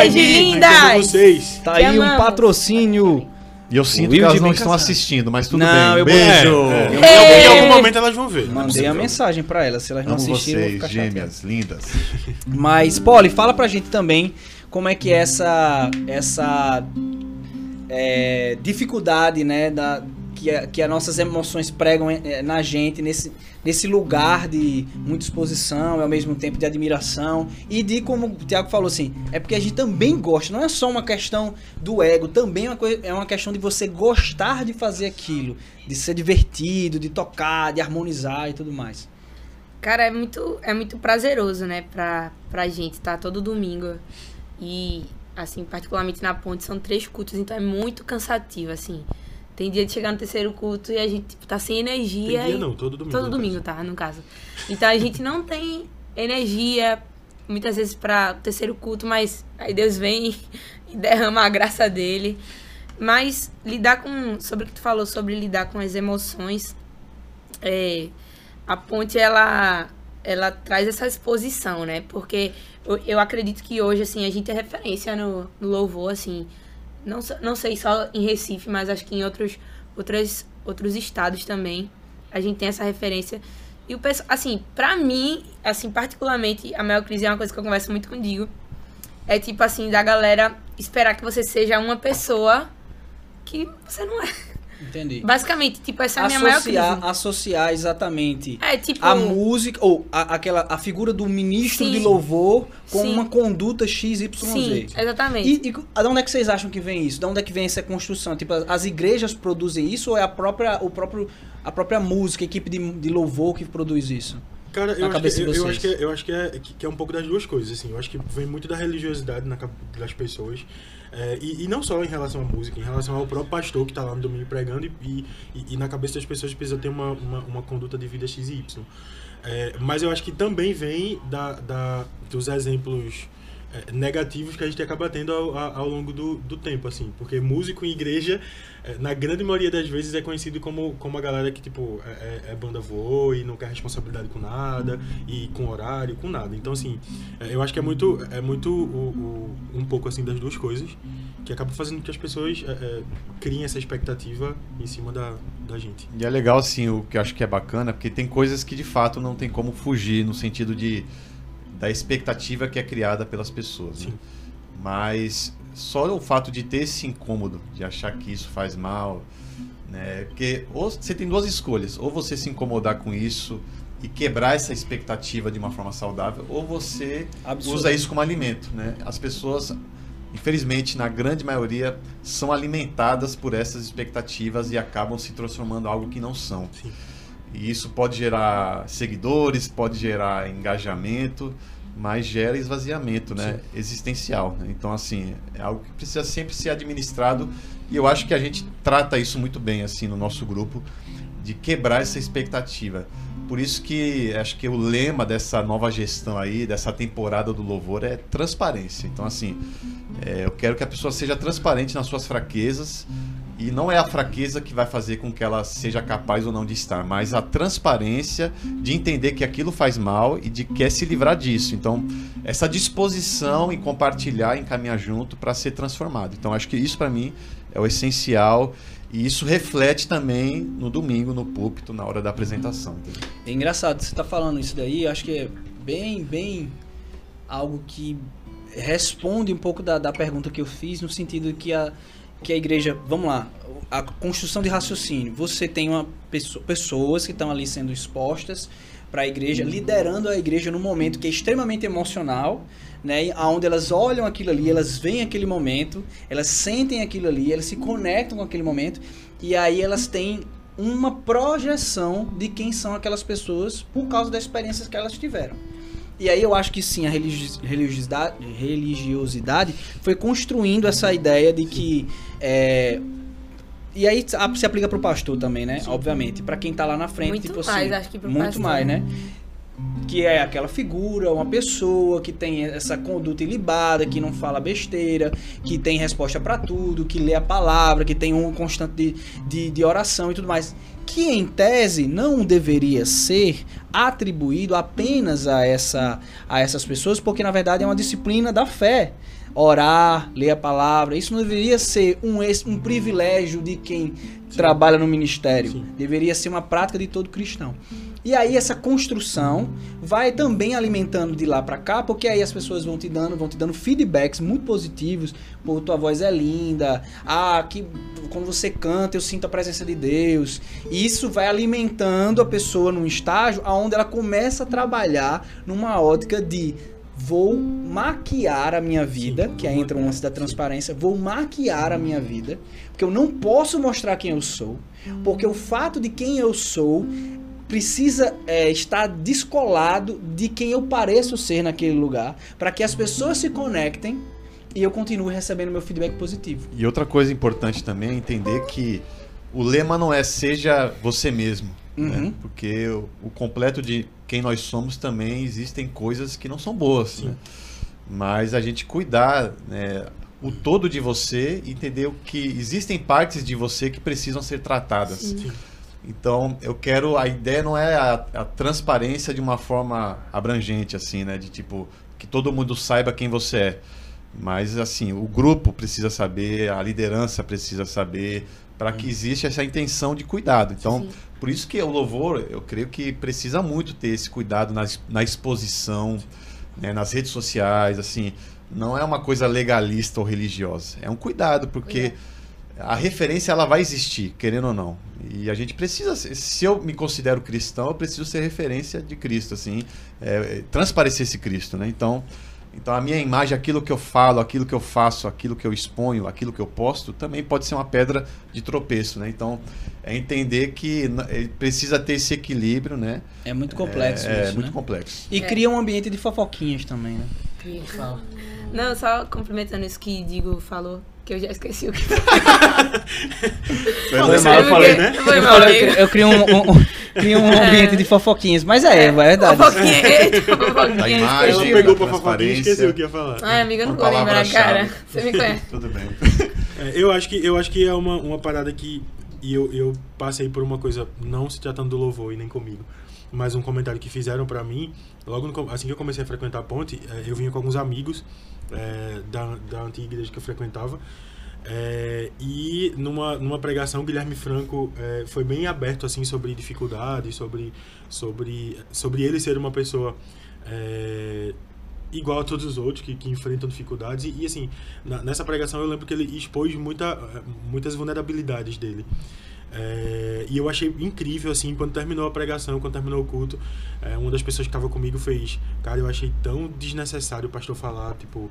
Parabéns, mais lindas! vocês. Tá Te aí um patrocínio. E eu sinto que elas não estão casado. assistindo, mas tudo Não, eu bem. vou- Beijo. É, em, algum, em algum momento elas vão ver. é Mandei a mensagem pra elas. Se elas não Amo assistiram, eu vou vocês, chateado. gêmeas, lindas. Mas, Polly, fala pra gente também como é que é essa essa é, dificuldade, né, da, que, a- que as nossas emoções pregam é, na gente, nesse, nesse lugar de muita exposição e ao mesmo tempo de admiração. E de, como o Tiago falou assim, é porque a gente também gosta, não é só uma questão do ego, também é uma, é uma questão de você gostar de fazer aquilo, de ser divertido, de tocar, de harmonizar e tudo mais. Cara, é muito, é muito prazeroso, né, pra, pra gente estar todo domingo. E, assim, particularmente na ponte, são três cultos, então é muito cansativo, assim. Tem dia de chegar no terceiro culto e a gente tipo, tá sem energia. Tem dia e- não, todo domingo. Todo domingo, tá, no caso. Então a gente não tem energia, muitas vezes, pra o terceiro culto, mas aí Deus vem e derrama a graça dele. Mas lidar com. Sobre o que tu falou, sobre lidar com as emoções. é, a ponte, ela, ela traz essa exposição, né? Porque eu, eu acredito que hoje, assim, a gente é referência no, no louvor, assim. Não, não sei só em Recife, mas acho que em outros, outras, outros estados também. A gente tem essa referência. E o pessoal, assim, pra mim, assim, particularmente, a maior crise é uma coisa que eu converso muito contigo. É tipo assim, da galera esperar que você seja uma pessoa que você não é. Entendi. Basicamente, tipo, essa é a minha maior crise. associar, associar exatamente É, tipo. a música ou a, aquela a figura do ministro Sim. de louvor com Sim. uma conduta XYZ. Sim, exatamente. E, e de onde é que vocês acham que vem isso? De onde é que vem essa construção? Tipo, as- as igrejas produzem isso ou é a própria, o próprio, a própria música, a equipe de, de louvor que produz isso? Cara, eu acho, que, eu, eu acho que, é- eu acho que é, que, é um pouco das duas coisas, assim. Eu acho que vem muito da religiosidade na, das pessoas. É, e, e não só em relação à música, em relação ao próprio pastor que está lá no domingo pregando e, e, e na cabeça das pessoas precisa ter uma, uma, uma conduta de vida X e Y. É, mas eu acho que também vem da, da, dos exemplos negativos que a gente acaba tendo ao, ao longo do, do tempo, assim. Porque músico em igreja, é, na grande maioria das vezes, é conhecido como, como a galera que, tipo, é, é- é banda voou e não quer responsabilidade com nada, e com horário, com nada. Então, assim, é, eu acho que é muito, é muito o, o- um pouco, assim, das duas coisas que acaba fazendo com que as pessoas é, é, criem essa expectativa em cima da, da gente. E é legal, assim, o que eu acho que é bacana, porque tem coisas que de fato não tem como fugir, no sentido de da expectativa que é criada pelas pessoas. né? Mas só o fato de ter esse incômodo, de achar que isso faz mal, né? Porque ou você tem duas escolhas, ou você se incomodar com isso e quebrar essa expectativa de uma forma saudável, ou você Absurdo. usa isso como alimento, né? As pessoas, infelizmente, na grande maioria, são alimentadas por essas expectativas e acabam se transformando em algo que não são. Sim. E isso pode gerar seguidores, pode gerar engajamento, mas gera esvaziamento, né? Existencial. né? Então, assim, é algo que precisa sempre ser administrado e eu acho que a gente trata isso muito bem, assim, no nosso grupo, de quebrar essa expectativa. Por isso que acho que o lema dessa nova gestão aí, dessa temporada do Louvor, é transparência. Então, assim, é, eu quero que a pessoa seja transparente nas suas fraquezas, e não é a fraqueza que vai fazer com que ela seja capaz ou não de estar, mas a transparência de entender que aquilo faz mal e de quer se livrar disso. Então, essa disposição em compartilhar, em caminhar junto para ser transformado. Então, acho que isso para mim é o essencial e isso reflete também no domingo, no púlpito, na hora da apresentação. É engraçado, você tá falando isso daí, acho que é bem, bem algo que responde um pouco da, da pergunta que eu fiz, no sentido que a, que a igreja, vamos lá, a construção de raciocínio. Você tem uma pessoa, pessoas que estão ali sendo expostas para a igreja, liderando a igreja num momento que é extremamente emocional, né? Onde elas olham aquilo ali, elas veem aquele momento, elas sentem aquilo ali, elas se conectam com aquele momento e aí elas têm uma projeção de quem são aquelas pessoas por causa das experiências que elas tiveram. E aí eu acho que sim, a religi- religiosidade, religiosidade foi construindo essa ideia de que é, e aí a- se aplica pro pastor também, né? Obviamente, para quem tá lá na frente, Muito tipo mais, assim, acho que pro muito pastor. mais, né? Que é aquela figura, uma pessoa que tem essa conduta ilibada, que não fala besteira, que tem resposta para tudo, que lê a palavra, que tem um constante de, de, de oração e tudo mais. Que em tese não deveria ser atribuído apenas a, essa, a essas pessoas, porque na verdade é uma disciplina da fé. Orar, ler a palavra, isso não deveria ser um, um privilégio de quem trabalha no ministério. Sim. Deveria ser uma prática de todo cristão. E aí essa construção vai também alimentando de lá pra cá, porque aí as pessoas vão te dando, vão te dando feedbacks muito positivos, pô, tua voz é linda, ah, que quando você canta eu sinto a presença de Deus. E isso vai alimentando a pessoa num estágio aonde ela começa a trabalhar numa ótica de vou maquiar a minha vida, que aí entra o lance da transparência, vou maquiar a minha vida, porque eu não posso mostrar quem eu sou, porque o fato de quem eu sou precisa é, estar descolado de quem eu pareço ser naquele lugar, para que as pessoas se conectem e eu continue recebendo meu feedback positivo. E outra coisa importante também é entender que o lema não é seja você mesmo, né? Uhum. porque o, o completo de quem nós somos também existem coisas que não são boas, né? mas a gente cuidar né, o todo de você e entender o que existem partes de você que precisam ser tratadas. Sim. Então, eu quero. A ideia não é a, a transparência de uma forma abrangente, assim, né? De tipo, que todo mundo saiba quem você é. Mas, assim, o grupo precisa saber, a liderança precisa saber, para que exista essa intenção de cuidado. Então, Sim. Por isso que o louvor, eu creio que precisa muito ter esse cuidado na, na exposição, né, nas redes sociais, assim. Não é uma coisa legalista ou religiosa. É um cuidado, porque a referência ela vai existir, querendo ou não. E a gente precisa, se eu me considero cristão, eu preciso ser referência de Cristo, assim, é, é, transparecer esse Cristo, né? Então, Então a minha imagem, aquilo que eu falo, aquilo que eu faço, aquilo que eu exponho, aquilo que eu posto, também pode ser uma pedra de tropeço, né? Então é entender que precisa ter esse equilíbrio, né? É muito complexo É, é isso, muito né? complexo. E É. cria um ambiente de fofoquinhas também, né? Fala. Não, só complementando isso que Digo falou, que eu já esqueci o que Foi Foi mal, eu falei, né? Foi Eu, mal, eu, eu crio um, um- crio um ambiente de fofoquinhas, mas é, é verdade. Fofoquinha, eita, fofoquinha. A Ela imagem, esqueci. pegou pra fofoquinha e esqueceu o que ia falar. Ai, amiga, eu não vou lembrar, cara. Você me conhece. Tudo bem. É, eu acho que eu acho que é uma, uma parada que e eu, eu passei por uma coisa não se tratando do louvor e nem comigo, mas um comentário que fizeram pra mim. Logo no assim que eu comecei a frequentar a ponte, é, eu vinha com alguns amigos é, da, da antiga igreja que eu frequentava. É, e numa, numa pregação Guilherme Franco é, foi bem aberto assim sobre dificuldades, sobre sobre sobre ele ser uma pessoa é, igual a todos os outros que, que enfrentam dificuldades. E, e, assim na- nessa pregação eu lembro que ele expôs muita, muitas vulnerabilidades dele É, e eu achei incrível assim quando terminou a pregação quando terminou o culto é, uma das pessoas que estava comigo fez cara eu achei tão desnecessário o pastor falar tipo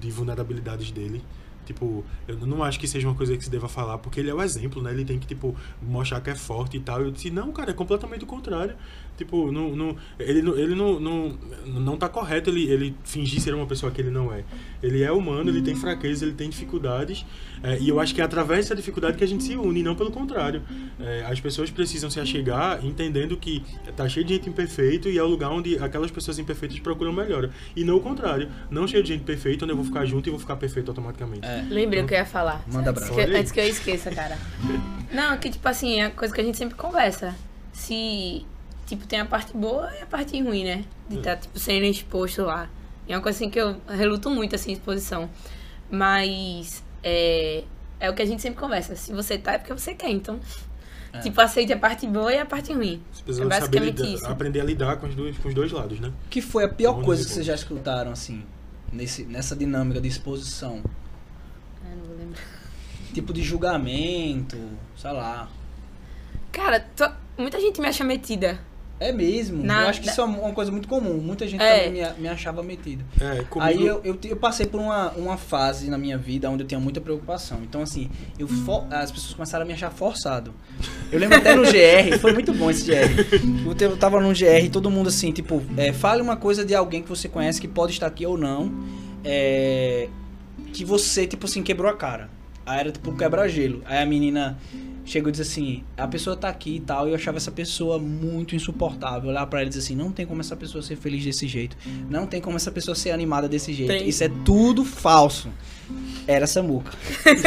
de vulnerabilidades dele Tipo, eu não acho que seja uma coisa que se deva falar, porque ele é o exemplo, né? Ele tem que, tipo, mostrar que é forte e tal. Eu disse, não, cara, é completamente o contrário. Tipo, não, não, ele, não, ele não, não, não tá correto ele, ele fingir ser uma pessoa que ele não é. Ele é humano, ele tem fraquezas, ele tem dificuldades. é, e eu acho que é através dessa dificuldade que a gente se une, e não pelo contrário. É, as pessoas precisam se achegar entendendo que tá cheio de gente imperfeito e é o lugar onde aquelas pessoas imperfeitas procuram melhora. E não o contrário. Não cheio de gente perfeita, onde eu vou ficar junto e vou ficar perfeito automaticamente. É. Lembrei o que eu ia falar. Manda antes que, antes que eu esqueça, cara. Não, que tipo assim, é a coisa que a gente sempre conversa. Se, tipo, tem a parte boa e a parte ruim, né? De estar, tipo, sendo exposto lá. E é uma coisa assim que eu reluto muito, assim, exposição. Mas, é, é o que a gente sempre conversa. Se você tá, é porque você quer, então... Tipo, aceite a parte boa e a parte ruim. Você É precisa saber basicamente lidar- isso. aprender a lidar com os dois, com os dois lados, né? O que foi a pior Onde coisa que vocês já escutaram, assim, nesse, nessa dinâmica de exposição? Ah, não vou lembrar. Tipo de julgamento, sei lá. Cara, tô- muita gente me acha metida. É mesmo. Na- eu acho que isso é uma coisa muito comum. Muita gente É. também me, me achava metido. É, comigo, Aí eu, eu, eu passei por uma, uma fase na minha vida onde eu tinha muita preocupação. Então, assim, eu fo- as pessoas começaram a me achar forçado. Eu lembro até no GR, foi muito bom esse GR. Eu tava no GR e todo mundo assim, tipo, é, fale uma coisa de alguém que você conhece que pode estar aqui ou não. é, que você, tipo assim, quebrou a cara. Aí era tipo quebra-gelo. Aí a menina chegou e disse assim: a pessoa tá aqui e tal. E eu achava essa pessoa muito insuportável. Olhar pra ela e dizer assim: não tem como essa pessoa ser feliz desse jeito. Não tem como essa pessoa ser animada desse jeito. Tem. Isso é tudo falso. Era Samuca.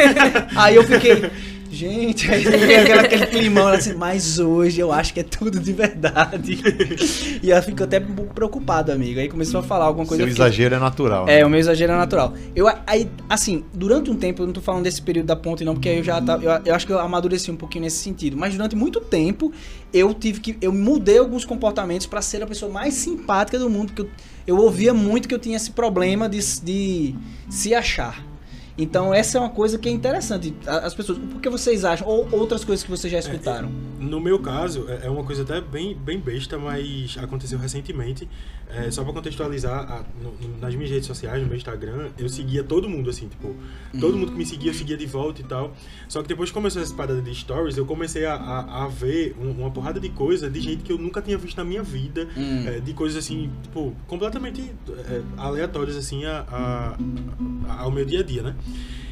aí eu fiquei. Gente, aí eu fiquei aquele, climão assim, mas hoje eu acho que é tudo de verdade. e ela ficou até um pouco preocupada, amigo. Aí começou a falar alguma coisa. Seu fiquei- exagero é natural. é, né? o meu exagero é natural. Eu, aí, assim, durante um tempo, eu não tô falando desse período da ponte não, porque aí eu já tava, eu, eu acho que eu amadureci um pouquinho nesse sentido, mas durante muito tempo eu tive que, eu mudei alguns comportamentos pra ser a pessoa mais simpática do mundo, porque eu, eu ouvia muito que eu tinha esse problema de, de se achar. Então essa é uma coisa que é interessante. As pessoas, por que vocês acham? Ou outras coisas que vocês já escutaram? No meu caso, é é uma coisa até bem, bem besta, mas aconteceu recentemente. É, só pra contextualizar, a- no- nas minhas redes sociais, no meu Instagram, eu seguia todo mundo, assim, tipo, todo mundo que me seguia, eu seguia de volta e tal. Só que depois que começou essa parada de stories, eu comecei a, a, a ver um- uma porrada de coisa de gente que eu nunca tinha visto na minha vida. Hum. É, de coisas assim, tipo, completamente é, aleatórias, assim, a- ao meu dia a dia, né?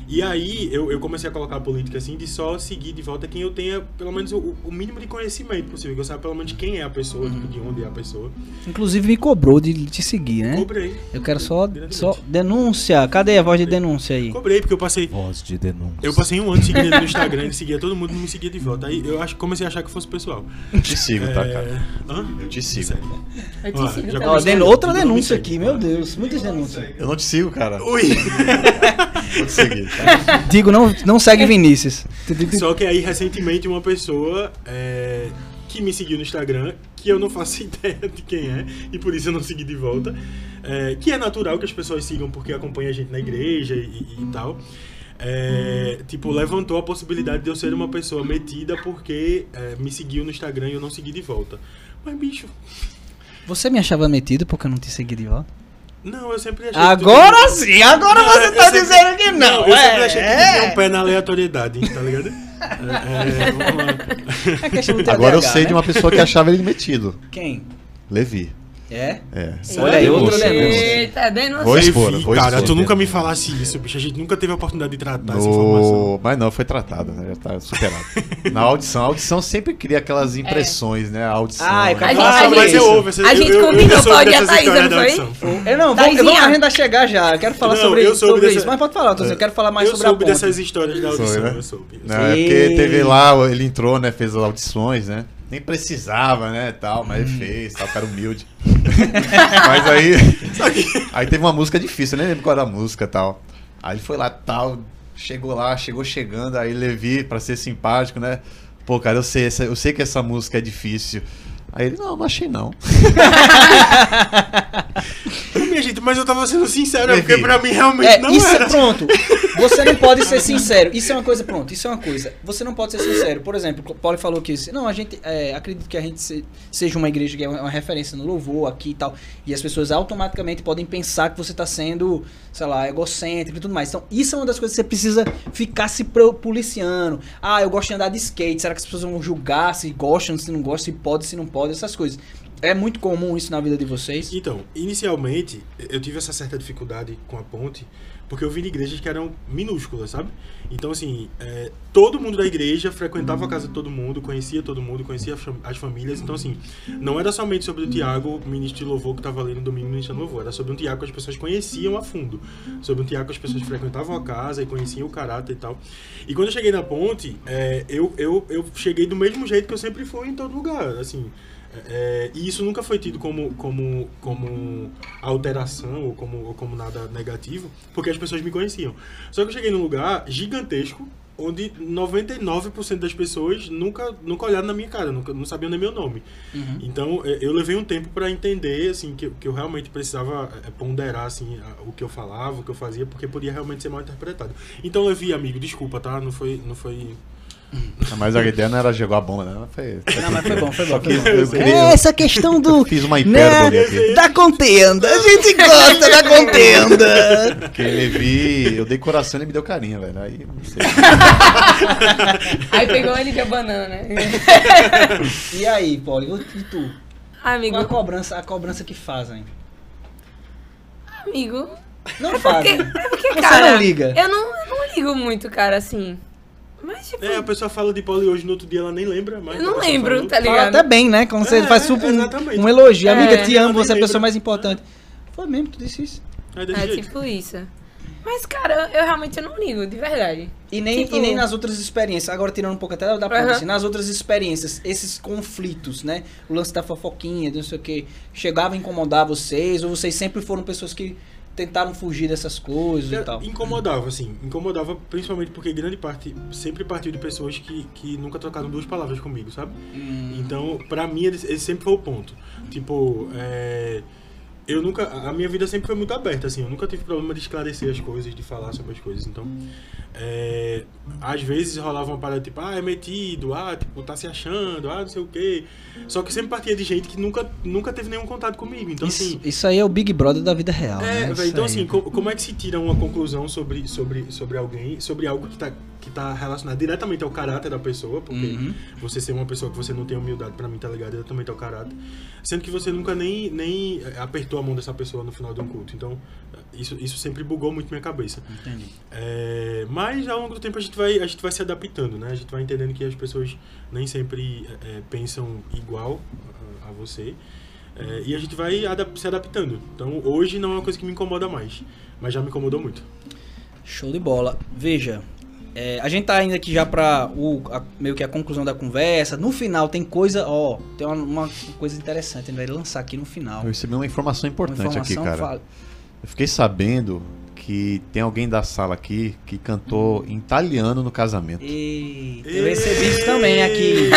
E aí eu, eu comecei a colocar a política assim de só seguir de volta quem eu tenha pelo menos o, o mínimo de conhecimento possível, que eu saiba pelo menos quem é a pessoa, tipo, de onde é a pessoa. Inclusive me cobrou de te seguir, né? Cobrei. Eu quero só, só denúncia. Cadê a voz de denúncia aí? Cobrei, porque eu passei. Voz de denúncia. Eu passei um ano seguindo no Instagram, ele seguia todo mundo e não me seguia de volta. Aí eu acho, comecei a achar que fosse pessoal. Eu te sigo, tá, É, cara? Hã? Eu te sigo. Sério. Eu te Ó, sigo. Ó, den- outra denúncia aqui, meu Deus, muitas denúncias. Eu não te sigo, cara. Ui! Te seguir. tá? Digo, não, não segue Vinícius. Só que aí, recentemente, uma pessoa é, que me seguiu no Instagram, que eu não faço ideia de quem é, e por isso eu não segui de volta, é, que é natural que as pessoas sigam porque acompanha a gente na igreja e, e- e tal. É, tipo, levantou a possibilidade de eu ser uma pessoa metida porque é, me seguiu no Instagram e eu não segui de volta. Mas, bicho, Você me achava metido porque eu não te segui de volta? Não, eu sempre achei. tudo- Agora sim, agora Não, você tá sempre- dizendo que não. eu sempre achei que é, tinha um pé na aleatoriedade, tá ligado? É, é, é Agora eu sei né? de uma pessoa que achava ele metido. Quem? Levi. É? É. Olha aí, outra Denúncia. Eita, denúncia. Vou expor, vou cara, expor. tu nunca me falasse isso, bicho. A gente nunca teve a oportunidade de tratar essa informação. No... Mas não, foi tratado, né? Já tá superado. Na audição, a audição sempre cria aquelas impressões, né? A audição. Ah, é né? pra A gente- Nossa, a mas gente- eu ouvo a gente eu- eu- combinou eu soube pode a história não foi? audição. Eu não, vou, eu vou, a gente vai chegar já. Eu quero falar Não, sobre, eu soube sobre dessa- isso. Mas pode falar, Tô, eu quero falar mais eu sobre a soube ponte. dessas histórias da audição, Soube, né? eu soube. eu Não, soube. é porque teve lá, ele entrou, né? Fez as audições, né? Nem precisava, né? Tal, mas ele fez, tal, cara humilde. mas aí. aí teve uma música difícil, eu nem lembro qual era a música e tal. Aí ele foi lá, tal, chegou lá, chegou chegando, aí Levi, pra ser simpático, né? Pô, cara, eu sei, eu sei que essa música é difícil. Aí ele, não, não achei não. Minha gente, mas eu tava sendo sincero, é Levi. porque pra mim realmente É, não isso era. é pronto. Você não pode ser sincero. Isso é uma coisa, pronto. Isso é uma coisa. Você não pode ser sincero. Por exemplo, o Paulo falou que isso. Não, a gente. é, acredito que a gente se- seja uma igreja que é uma, uma referência no louvor aqui e tal. E as pessoas automaticamente podem pensar que você tá sendo, sei lá, egocêntrico e tudo mais. Então, isso é uma das coisas que você precisa ficar se pro- policiando. Ah, eu gosto de andar de skate. Será que as pessoas vão julgar se gostam, se não gostam, se pode, se não pode, essas coisas. É muito comum isso na vida de vocês. Então, inicialmente, eu tive essa certa dificuldade com a ponte, porque eu vim de igrejas que eram minúsculas, sabe? Então, assim, é, todo mundo da igreja frequentava a casa de todo mundo, conhecia todo mundo, conhecia as fam- as famílias. Então, assim, não era somente sobre o Tiago, ministro de louvor, que estava ali no domingo ministrando louvor. Era sobre um Tiago que as pessoas conheciam a fundo. Sobre um Tiago que as pessoas frequentavam a casa e conheciam o caráter e tal. E quando eu cheguei na ponte, é, eu, eu, eu cheguei do mesmo jeito que eu sempre fui em todo lugar, assim... É, e isso nunca foi tido como, como, como alteração ou como, ou como nada negativo, porque as pessoas me conheciam. Só que eu cheguei num lugar gigantesco, onde 99% das pessoas nunca, nunca olharam na minha cara, nunca, não sabiam nem meu nome. Uhum. Então é, eu levei um tempo para entender assim que, que eu realmente precisava é, ponderar assim o que eu falava, o que eu fazia, porque podia realmente ser mal interpretado. Então Levi, amigo, desculpa, tá? Não foi, não foi Mas a ideia não era jogar a bomba, né? Foi, Não, mas foi bom, foi bom. Foi bom. eu É essa questão do. Fiz uma hipérbole aqui. Da contenda. A gente gosta da contenda. Porque Levi, eu dei coração e ele me deu carinho, velho. Aí não sei. Aí pegou ele e deu banana, né? E aí, Paulo, e tu? Amigo, Qual a cobrança, a cobrança que fazem? amigo. Não fazem. É porque, Você cara. não liga? Eu não, eu não ligo muito, cara, assim. Mas, tipo, É, a pessoa fala de Paulo e hoje no outro dia ela nem lembra mais. eu da não lembro, falou. tá Fala ligado? até bem, né? Quando você É, faz super um, um elogio. Amiga, É, te amo, você é a pessoa mais importante. Foi mesmo, tu disse isso. É É tipo isso. Mas, cara, eu realmente não ligo, de verdade. E nem, Tipo- e nem nas outras experiências, agora tirando um pouco até da ponta, Aham. assim, nas outras experiências, esses conflitos, né? O lance da fofoquinha, não sei o que, chegava a incomodar vocês, ou vocês sempre foram pessoas que tentaram fugir dessas coisas e tal? Incomodava, assim. Incomodava principalmente porque grande parte sempre partiu de pessoas que, que nunca trocaram duas palavras comigo, sabe? Hum. Então, pra mim, esse sempre foi o ponto. Tipo, é, eu nunca. A minha vida sempre foi muito aberta, assim. Eu nunca tive problema de esclarecer as coisas, de falar sobre as coisas. Então, é, às vezes rolava uma parada tipo, ah, é metido, ah, tipo, tá se achando, ah, não sei o quê. Só que sempre partia de gente que nunca, nunca teve nenhum contato comigo. Então, isso, assim. isso aí é o Big Brother da vida real, É, né? Isso então aí. assim, co- como é que se tira uma conclusão sobre, sobre, sobre alguém, sobre algo que tá, que tá relacionado diretamente ao caráter da pessoa, porque Uhum. você ser uma pessoa que você não tem humildade, pra mim tá ligado diretamente ao caráter, sendo que você nunca nem, nem eh, apertou a mão dessa pessoa no final de um culto. Então, eh, isso, isso sempre bugou muito minha cabeça. Entendi. É, mas ao longo do tempo a gente, vai, a gente vai se adaptando, né? A gente vai entendendo que as pessoas nem sempre é, pensam igual a, a você. É, e a gente vai adap- se adaptando. Então hoje não é uma coisa que me incomoda mais. Mas já me incomodou muito. Show de bola. Veja, é, a gente tá indo aqui já pra o, a- meio que a conclusão da conversa. No final tem coisa, ó, tem uma, uma coisa interessante, a gente vai lançar aqui no final. Eu recebi uma informação Uma importante aqui, informação cara. fala- Eu fiquei sabendo que tem alguém da sala aqui que cantou em italiano no casamento. Eita, eu recebi isso também aqui.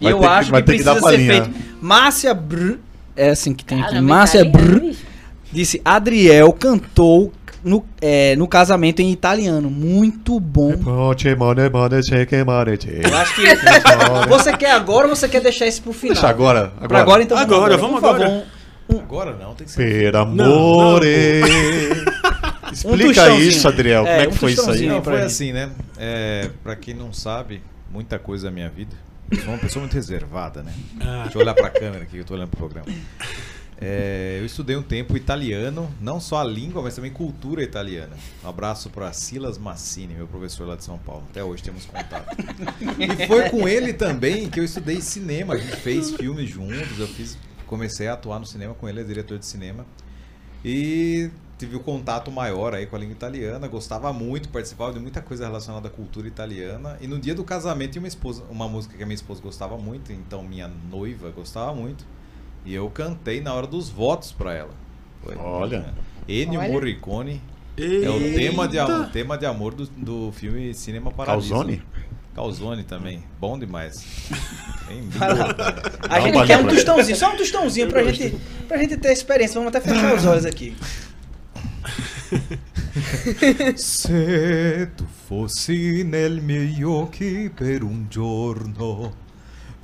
E eu acho vai que ter que dar precisa ser palhinha. feito. Márcia Br... É assim que tem aqui. Caramba, Márcia italiano, Br... Disse, Adriel cantou no, é, no casamento em italiano. Muito bom. Eu acho que... você quer agora ou você quer deixar isso pro final? Deixa agora. Pra Agora, agora, então Agora, vamos Por favor, agora. Agora não, tem que ser. Per amore. Explica tostãozinho. isso, Adriel. É, Como é um que foi isso aí? Não, foi assim, né? É, pra quem não sabe, muita coisa da minha vida. Eu sou uma pessoa muito reservada, né? Ah, Deixa eu olhar pra câmera aqui, que eu tô olhando pro programa. É, eu estudei um tempo italiano, não só a língua, mas também cultura italiana. Um abraço para Silas Massini, meu professor lá de São Paulo. Até hoje temos contato. e foi com ele também que eu estudei cinema. A gente fez filmes juntos. Eu fiz, comecei a atuar no cinema com ele, é diretor de cinema. E tive o contato maior aí com a língua italiana. Gostava muito, participava de muita coisa relacionada à cultura italiana. E no dia do casamento uma, esposa, uma música que a minha esposa gostava muito, então minha noiva gostava muito. E eu cantei na hora dos votos pra ela. Foi, Olha. né? Ennio Olha. Morricone é o Eita. tema de, amor, tema de amor do, do filme Cinema Paradiso. Calzone? Calzone também. Bom demais. Bem? A Dá gente quer um tostãozinho, só um tostãozinho pra gente, pra gente ter experiência. Vamos até fechar os olhos aqui. Se tu fossi nel miei occhi per un giorno,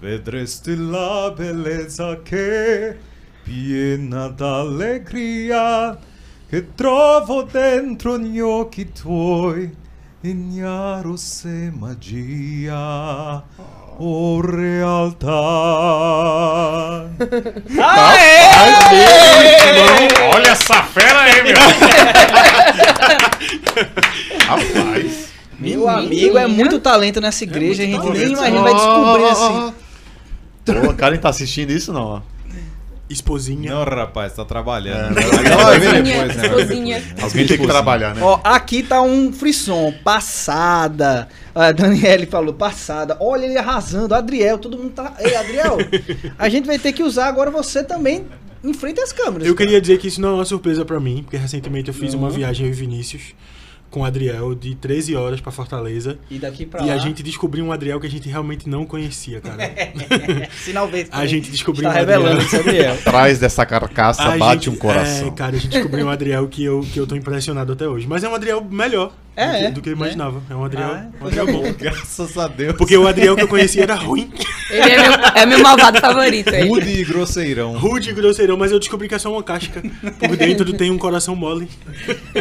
vedresti la bellezza che, piena d'allegria, che trovo dentro gli occhi tuoi, ignaro se magia o realtà. Olha essa fera aí, meu. Rapaz. Meu amigo, é muito talento nessa igreja, a gente nem imagina, vai descobrir assim. Pô, o cara não tá assistindo isso, não. ó. Esposinha. Não, rapaz, tá trabalhando. É, Agora vai ver Esposinha, depois, né? Esposinha. Alguém tem que trabalhar, né? Ó, aqui tá um frisson, passada. A Daniele falou, passada. Olha ele arrasando. Adriel, todo mundo tá. Ei, Adriel, a gente vai ter que usar agora você também em frente às câmeras. Eu cara. queria dizer que isso não é uma surpresa pra mim, porque recentemente eu fiz uma viagem e Vinícius com o Adriel de 13 horas pra Fortaleza. E daqui pra E lá. a gente descobriu um Adriel que a gente realmente não conhecia, cara. Sinal verde. A gente descobriu Está um Adriel. revelando Adriel. Atrás dessa carcaça A bate gente- um coração. É, cara, a gente descobriu um Adriel que eu, que eu tô impressionado até hoje. Mas é um Adriel melhor É, do, que, é, do que eu né? imaginava. É um Adriel, Ah, um Adriel bom. Graças a Deus. Porque o Adriel que eu conhecia era ruim, Ele é meu, é meu malvado favorito. Ele. Rude e grosseirão. rude e grosseirão, mas eu descobri que é só uma casca. Por dentro tem um coração mole.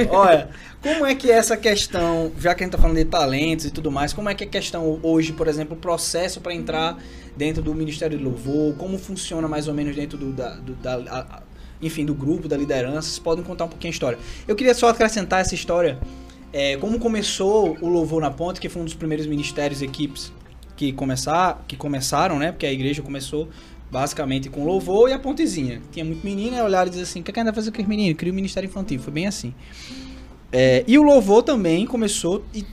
Olha, como é que é essa questão, já que a gente tá falando de talentos e tudo mais, como é que é a questão hoje, por exemplo, o processo para entrar dentro do Ministério do Louvor, como funciona mais ou menos dentro do, da, do- da- a- enfim, do grupo, da liderança, vocês podem contar um pouquinho a história. Eu queria só acrescentar essa história, é, como começou o Louvor na Ponte, que foi um dos primeiros ministérios e equipes que, começar, que começaram, né, porque a igreja começou basicamente com louvor e a pontezinha. Tinha muito menino, aí olharam e diziam assim, o que é que ainda fazer com os meninos? Cria o Ministério Infantil, foi bem assim. É, e o louvor também começou e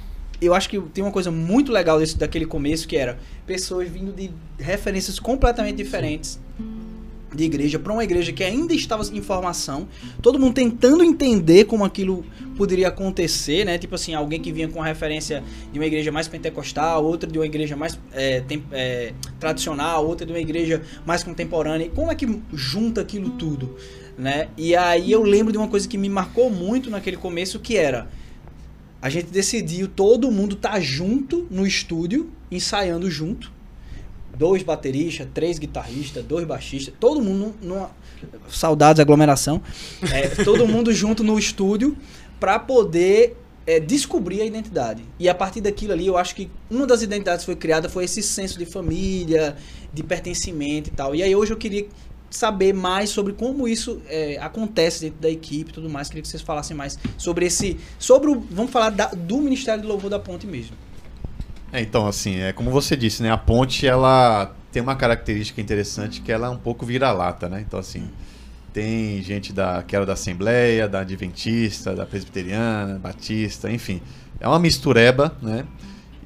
eu acho que tem uma coisa muito legal desse, daquele começo que era pessoas vindo de referências completamente diferentes de igreja para uma igreja que ainda estava em formação, todo mundo tentando entender como aquilo poderia acontecer, né? Tipo assim, alguém que vinha com a referência de uma igreja mais pentecostal, outra de uma igreja mais é, tem- é, tradicional, outra de uma igreja mais contemporânea. E como é que junta aquilo tudo, né? E aí eu lembro de uma coisa que me marcou muito naquele começo, que era a gente decidiu todo mundo tá junto no estúdio, ensaiando junto. Dois bateristas, três guitarristas, dois baixistas, todo mundo numa. Saudades, aglomeração. É, todo mundo junto no estúdio para poder é, descobrir a identidade. E a partir daquilo ali, eu acho que uma das identidades que foi criada foi esse senso de família, de pertencimento e tal. E aí hoje eu queria saber mais sobre como isso é, acontece dentro da equipe e tudo mais. Queria que vocês falassem mais sobre esse. Sobre o. Vamos falar da- do Ministério do Louvor da Ponte mesmo. É, então, assim, é como você disse, né? A ponte, ela tem uma característica interessante que ela é um pouco vira-lata, né? Então, assim, tem gente da, que era da Assembleia, da Adventista, da Presbiteriana, Batista, enfim. É uma mistureba, né?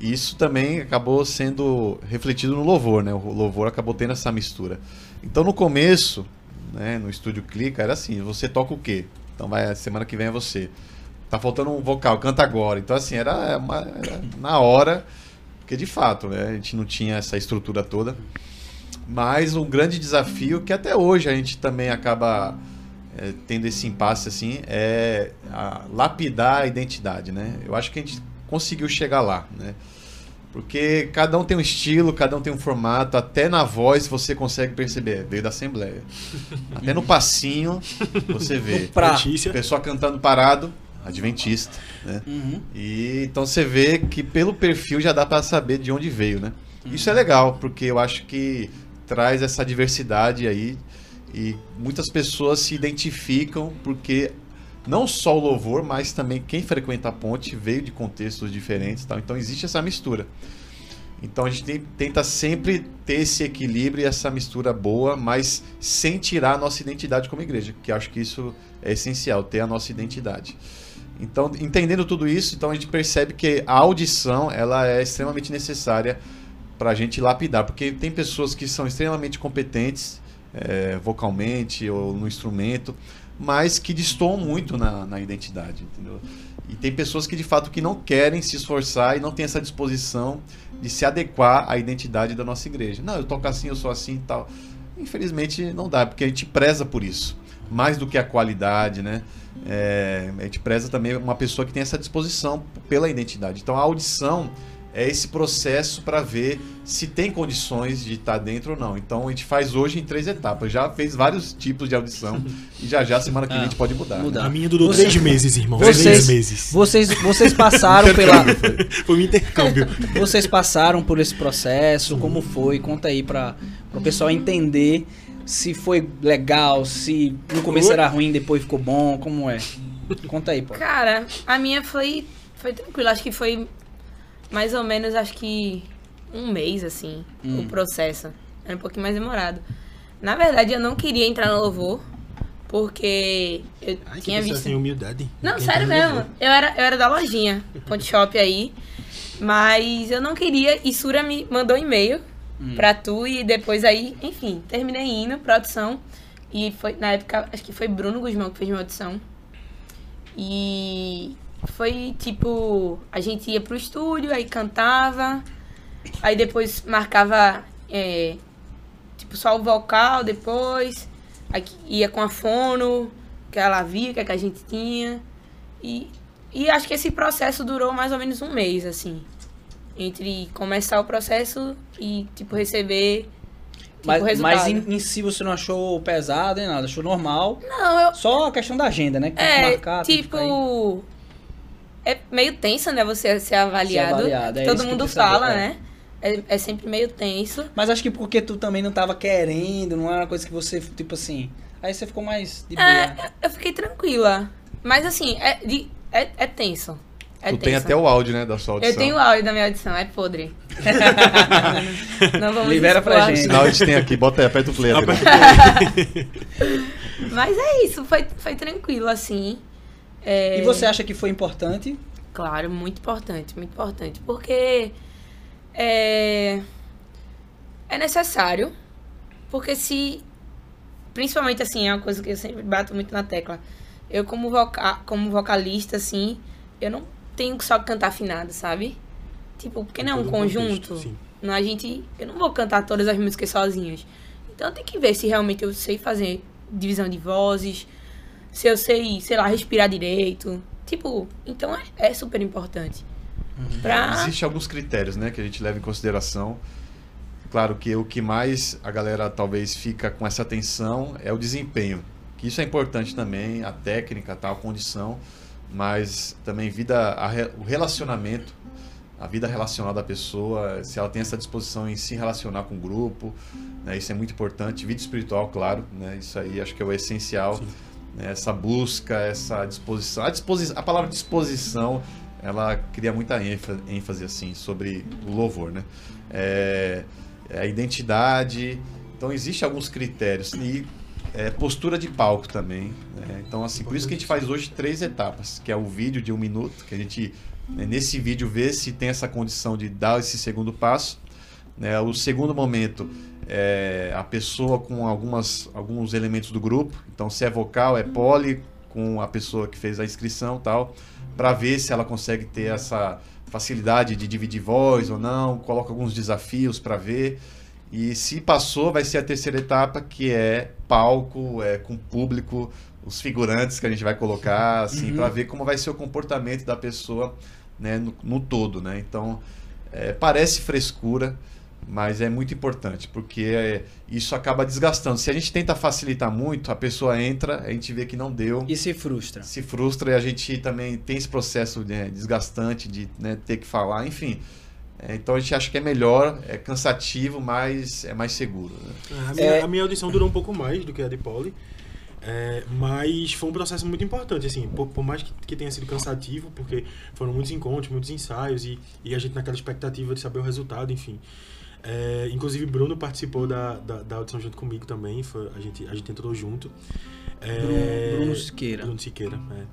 E isso também acabou sendo refletido no louvor, né? O louvor acabou tendo essa mistura. Então, no começo, né, no estúdio Clica, era assim, você toca o quê? Então, vai, semana que vem é você. Tá faltando um vocal, canta agora. Então, assim, era, uma- era na hora, porque de fato, né, a gente não tinha essa estrutura toda. Mas um grande desafio que até hoje a gente também acaba é, tendo esse impasse assim é a lapidar a identidade, né? Eu acho que a gente conseguiu chegar lá, né? Porque cada um tem um estilo, cada um tem um formato, até na voz você consegue perceber, veio da Assembleia. Até no passinho você vê. Pra. Pessoa cantando parado, adventista, né? Uhum. E então você vê que pelo perfil já dá pra saber de onde veio, né? Isso é legal, porque eu acho que traz essa diversidade aí e muitas pessoas se identificam porque não só o louvor, mas também quem frequenta a ponte veio de contextos diferentes, tal. Então existe essa mistura. Então a gente tem- tenta sempre ter esse equilíbrio e essa mistura boa, mas sem tirar a nossa identidade como igreja, que acho que isso é essencial, ter a nossa identidade. Então, entendendo tudo isso, então a gente percebe que a audição ela é extremamente necessária para a gente lapidar, porque tem pessoas que são extremamente competentes eh, vocalmente ou no instrumento, mas que destoam muito na, na identidade, entendeu? E tem pessoas que de fato que não querem se esforçar e não têm essa disposição de se adequar à identidade da nossa igreja. Não, eu toco assim, eu sou assim e tal. Infelizmente não dá, porque a gente preza por isso. Mais do que a qualidade, né? É, a gente preza também uma pessoa que tem essa disposição pela identidade. Então a audição é esse processo para ver se tem condições de estar dentro ou não. Então a gente faz hoje em três etapas. Já fez vários tipos de audição e já já semana que vem a gente pode mudar. né? mudar. A minha durou Você- três meses, irmão. Vocês- Três meses. Vocês, vocês passaram pela. Foi um intercâmbio. Vocês passaram por esse processo, como foi? Conta aí para o pessoal entender se foi legal, se no começo era ruim, depois ficou bom, como é? Conta aí, pô. Cara, a minha foi, foi tranquila. Acho que foi mais ou menos, acho que um mês, assim, Hum. o processo. Era um pouquinho mais demorado. Na verdade, eu não queria entrar no louvor, porque eu Ai, tinha visto... sem humildade. Não, sério mesmo. louvor. Eu era, eu era da lojinha, Ponte Shop aí. Mas eu não queria. E Sura me mandou um e-mail pra tu e depois aí, enfim, terminei indo pra audição. E foi, na época, acho que foi Bruno Guzmão que fez minha audição. E foi tipo, a gente ia pro estúdio, aí cantava, aí depois marcava é, tipo só o vocal depois, aí ia com a fono, que ela via, o que, é que a gente tinha. E, e acho que esse processo durou mais ou menos um mês, assim. Entre começar o processo e, tipo, receber tipo, Mas, mas em, em si você não achou pesado nem nada, achou normal. Não, eu, Só a questão da agenda, né? Que É, marcar, tipo. É meio tenso, né? Você ser avaliado. avaliado, é Todo mundo quis saber, fala, é. né? É, é sempre meio tenso. Mas acho que porque tu também não tava querendo, não era uma coisa que você, tipo assim. Aí você ficou mais de boa. É, eu fiquei tranquila. Mas assim, é, de- é, é tenso. É tu tem tenso. até o áudio, né, da sua audição. Eu tenho o áudio da minha audição, é podre. não vamos Libera pra gente. Sinal a gente tem aqui, bota aí, aperta o play. ali, né? Mas é isso, foi, foi tranquilo, assim. É, E você acha que foi importante? Claro, muito importante, muito importante. Porque é, é necessário. Porque se. Principalmente assim, é uma coisa que eu sempre bato muito na tecla. Eu, como, voca, como vocalista, assim, eu não tenho que só cantar afinado, sabe? Tipo, porque não é um conjunto. contexto. Não, a gente. Eu não vou cantar todas as músicas sozinhas. Então tem que ver se realmente eu sei fazer divisão de vozes, se eu sei, sei lá, respirar direito. Tipo, então é, é super importante. Pra. Existem alguns critérios, né, que a gente leva em consideração. Claro que o que mais a galera talvez fica com essa atenção é o desempenho. Que isso é importante também, a técnica, tal, a condição, mas também vida, a o relacionamento, a vida relacional da pessoa, se ela tem essa disposição em se relacionar com o grupo, né, isso é muito importante. Vida espiritual, claro, né, isso aí acho que é o essencial. Sim. Né, essa busca, essa disposição. A, disposi a palavra disposição, ela cria muita ênfase, ênfase assim sobre o louvor, né? É, é a identidade. Então existe alguns critérios e é, postura de palco também. né? Então assim, por isso que a gente faz hoje três etapas, que é o vídeo de um minuto, que a gente né, nesse vídeo vê se tem essa condição de dar esse segundo passo. né? O segundo momento é a pessoa com algumas, alguns elementos do grupo. Então, se é vocal, é pole com a pessoa que fez a inscrição tal, para ver se ela consegue ter essa facilidade de dividir voz ou não. Coloca alguns desafios para ver. E se passou, vai ser a terceira etapa, que é palco, é com público, os figurantes que a gente vai colocar, assim, Uhum. para ver como vai ser o comportamento da pessoa né, no, no todo, né? Então, É, parece frescura, mas é muito importante, porque é, isso acaba desgastando. Se a gente tenta facilitar muito, a pessoa entra, a gente vê que não deu, E se frustra. se frustra e a gente também tem esse processo né, desgastante de né, ter que falar, enfim. É, então a gente acha que é melhor, é cansativo, mas é mais seguro. né? A minha, É. a minha audição durou um pouco mais do que a de Poli. é, mas foi um processo muito importante, assim, por, por mais que, que tenha sido cansativo, porque foram muitos encontros, muitos ensaios e, e a gente naquela expectativa de saber o resultado, enfim. É, inclusive, Bruno participou da, da, da audição junto comigo também, foi, a, gente, a gente entrou junto. É, Bruno- Bruno Siqueira. Bruno Siqueira, é.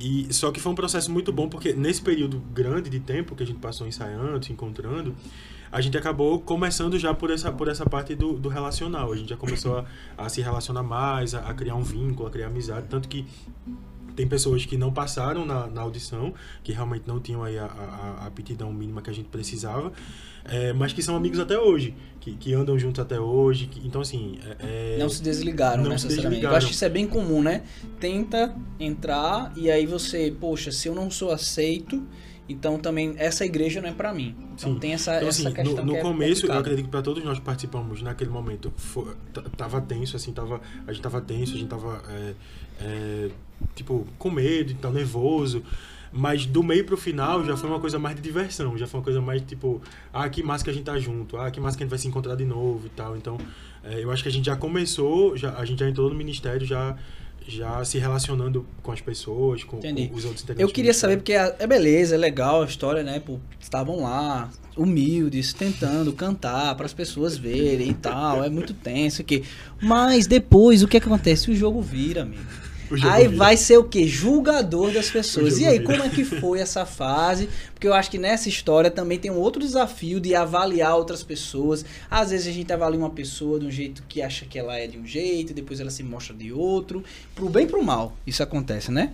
E, só que foi um processo muito bom, porque nesse período grande de tempo que a gente passou ensaiando, se encontrando, a gente acabou começando já por essa, por essa parte do, do relacional. A gente já começou a, a se relacionar mais, a, a criar um vínculo, a criar amizade. Tanto que tem pessoas que não passaram na, na audição, que realmente não tinham aí a, a, a aptidão mínima que a gente precisava, é, mas que são amigos até hoje, que, que andam juntos até hoje. que- então, assim. é- é- Não se desligaram Não se necessariamente. Eu desligaram. acho que isso é bem comum, né? Tenta entrar e aí você, poxa, se eu não sou aceito, então também essa igreja não é pra mim. Então Sim. tem essa, Então, essa assim, questão no, no que é começo, eu acredito que para todos nós que participamos naquele momento, foi, tava tenso, assim, tava, a gente tava tenso, a gente tava, é, é, tipo, com medo, tava nervoso. Mas do meio pro final já foi uma coisa mais de diversão, já foi uma coisa mais tipo, ah, que massa que a gente tá junto, ah, que massa que a gente vai se encontrar de novo e tal. Então, é, eu acho que a gente já começou, já, a gente já entrou no ministério já, já se relacionando com as pessoas, com, com os outros integrantes. Eu queria saber, porque é beleza, é legal a história, né? Pô, estavam lá, humildes, tentando cantar para as pessoas verem e tal. É muito tenso aqui. Mas depois, o que, é que acontece? O jogo vira, amigo. Aí vai ser o quê? Julgador das pessoas. E aí, como é que foi essa fase? Porque eu acho que nessa história também tem um outro desafio de avaliar outras pessoas. Às vezes a gente avalia uma pessoa de um jeito que acha que ela é de um jeito, depois ela se mostra de outro. Pro bem e pro mal, isso acontece, né?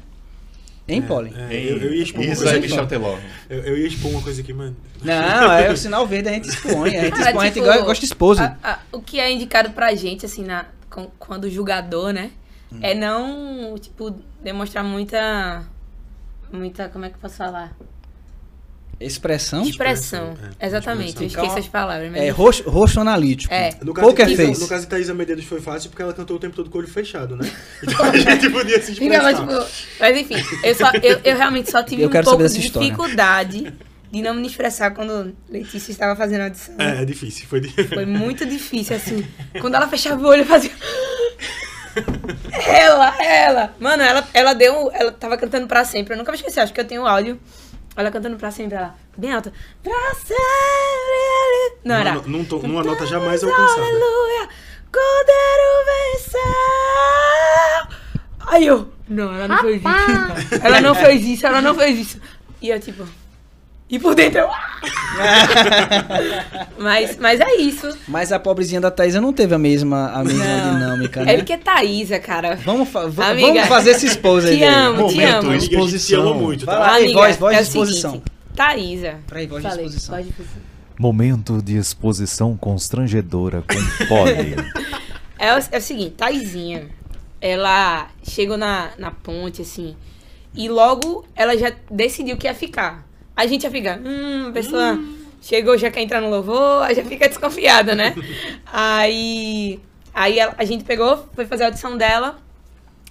Hein, Polly? É, eu, eu ia expor uma Isso coisa é aqui. Michel Teló. Eu, eu ia expor uma coisa aqui, mano. Não, é o sinal verde, a gente expõe. A gente Cara, expõe, a gente tipo, go- gosta de a- o que é indicado pra gente, assim, na, com- quando julgador, né? Hum. É não, tipo, demonstrar muita. Muita. Como é que eu posso falar? Expressão Expressão. é, Exatamente. Eu expressão. esqueço as palavras. mas é rosto, rosto analítico. É. No caso, Poker de, face. no caso de Thaisa Medeiros foi fácil porque ela cantou o tempo todo com o olho fechado, né? Então a gente podia se Então, mas, expressar. tipo, mas enfim, eu, só, eu, eu realmente só tive Eu um pouco saber de história. dificuldade de não me expressar quando Letícia estava fazendo a audição. É, é difícil. Foi difícil. Foi muito difícil, assim. Quando ela fechava o olho, eu fazia. Ela, ela. Mano, ela, ela deu. Ela tava cantando pra sempre. Eu nunca me esqueci, acho que eu tenho áudio. Ela cantando pra sempre, ela. Bem alta. Pra sempre. Não, era. Numa, num tom- numa nota jamais alcançada. Aleluia. Cordeiro venceu. Aí eu. Não, ela não fez isso. Ela não fez isso, ela não fez isso. E eu, tipo. E por dentro eu. mas, mas é isso. Mas a pobrezinha da Thaisa não teve a mesma, a mesma Não. dinâmica, É né? porque é Thaísa, cara. Vamos, fa- Amiga, vamos fazer esse expose aí. te amo, te Momento, amo. isso. Amiga, a gente se ama Exposição. muito, Vai tá? Amiga, voz, voz é de o seguinte, exposição. Thaísa. Peraí, voz de Falei, exposição. voz de exposição. Momento de exposição constrangedora com Polly. É o, é o seguinte, Thaisinha, ela chegou na, na ponte, assim, e logo ela já decidiu que ia ficar. A gente já fica, hum, a pessoa chegou, já quer entrar no louvor, aí já fica desconfiada, né? aí aí ela- a gente pegou, foi fazer a audição dela,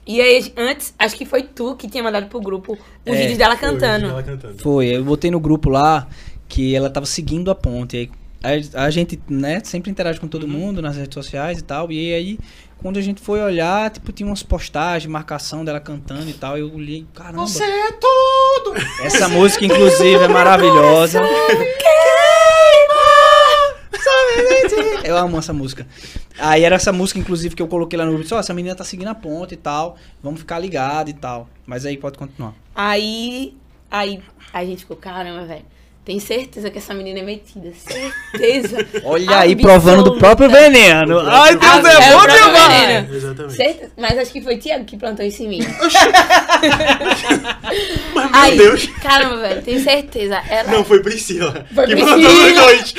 e aí antes, acho que foi tu que tinha mandado pro grupo os É, vídeos dela Foi, cantando. Cantando. Foi, eu botei no grupo lá que ela tava seguindo a ponte. Aí a, a gente, né, sempre interage com Uhum. todo mundo nas redes sociais e tal. E aí, quando a gente foi olhar, tipo, tinha umas postagens, marcação dela cantando e tal. Eu olhei, caramba. Você é tudo! Essa música, inclusive, é maravilhosa. Eu amo essa música. Aí era essa música, inclusive, que eu coloquei lá no grupo. Só, essa menina tá seguindo a ponte e tal. Vamos ficar ligado e tal. Mas aí pode continuar. Aí, aí a gente ficou, caramba, velho. Tem certeza que essa menina é metida. Certeza. Olha aí, provando do próprio veneno. Ai, Deus, é é bom demais. Exatamente. Certeza. Mas acho que foi Tiago que plantou isso em mim. Mas, meu Aí, Deus. caramba, velho, tenho certeza. Ela, Não, foi Priscila. Foi que Priscila. mandou os dois.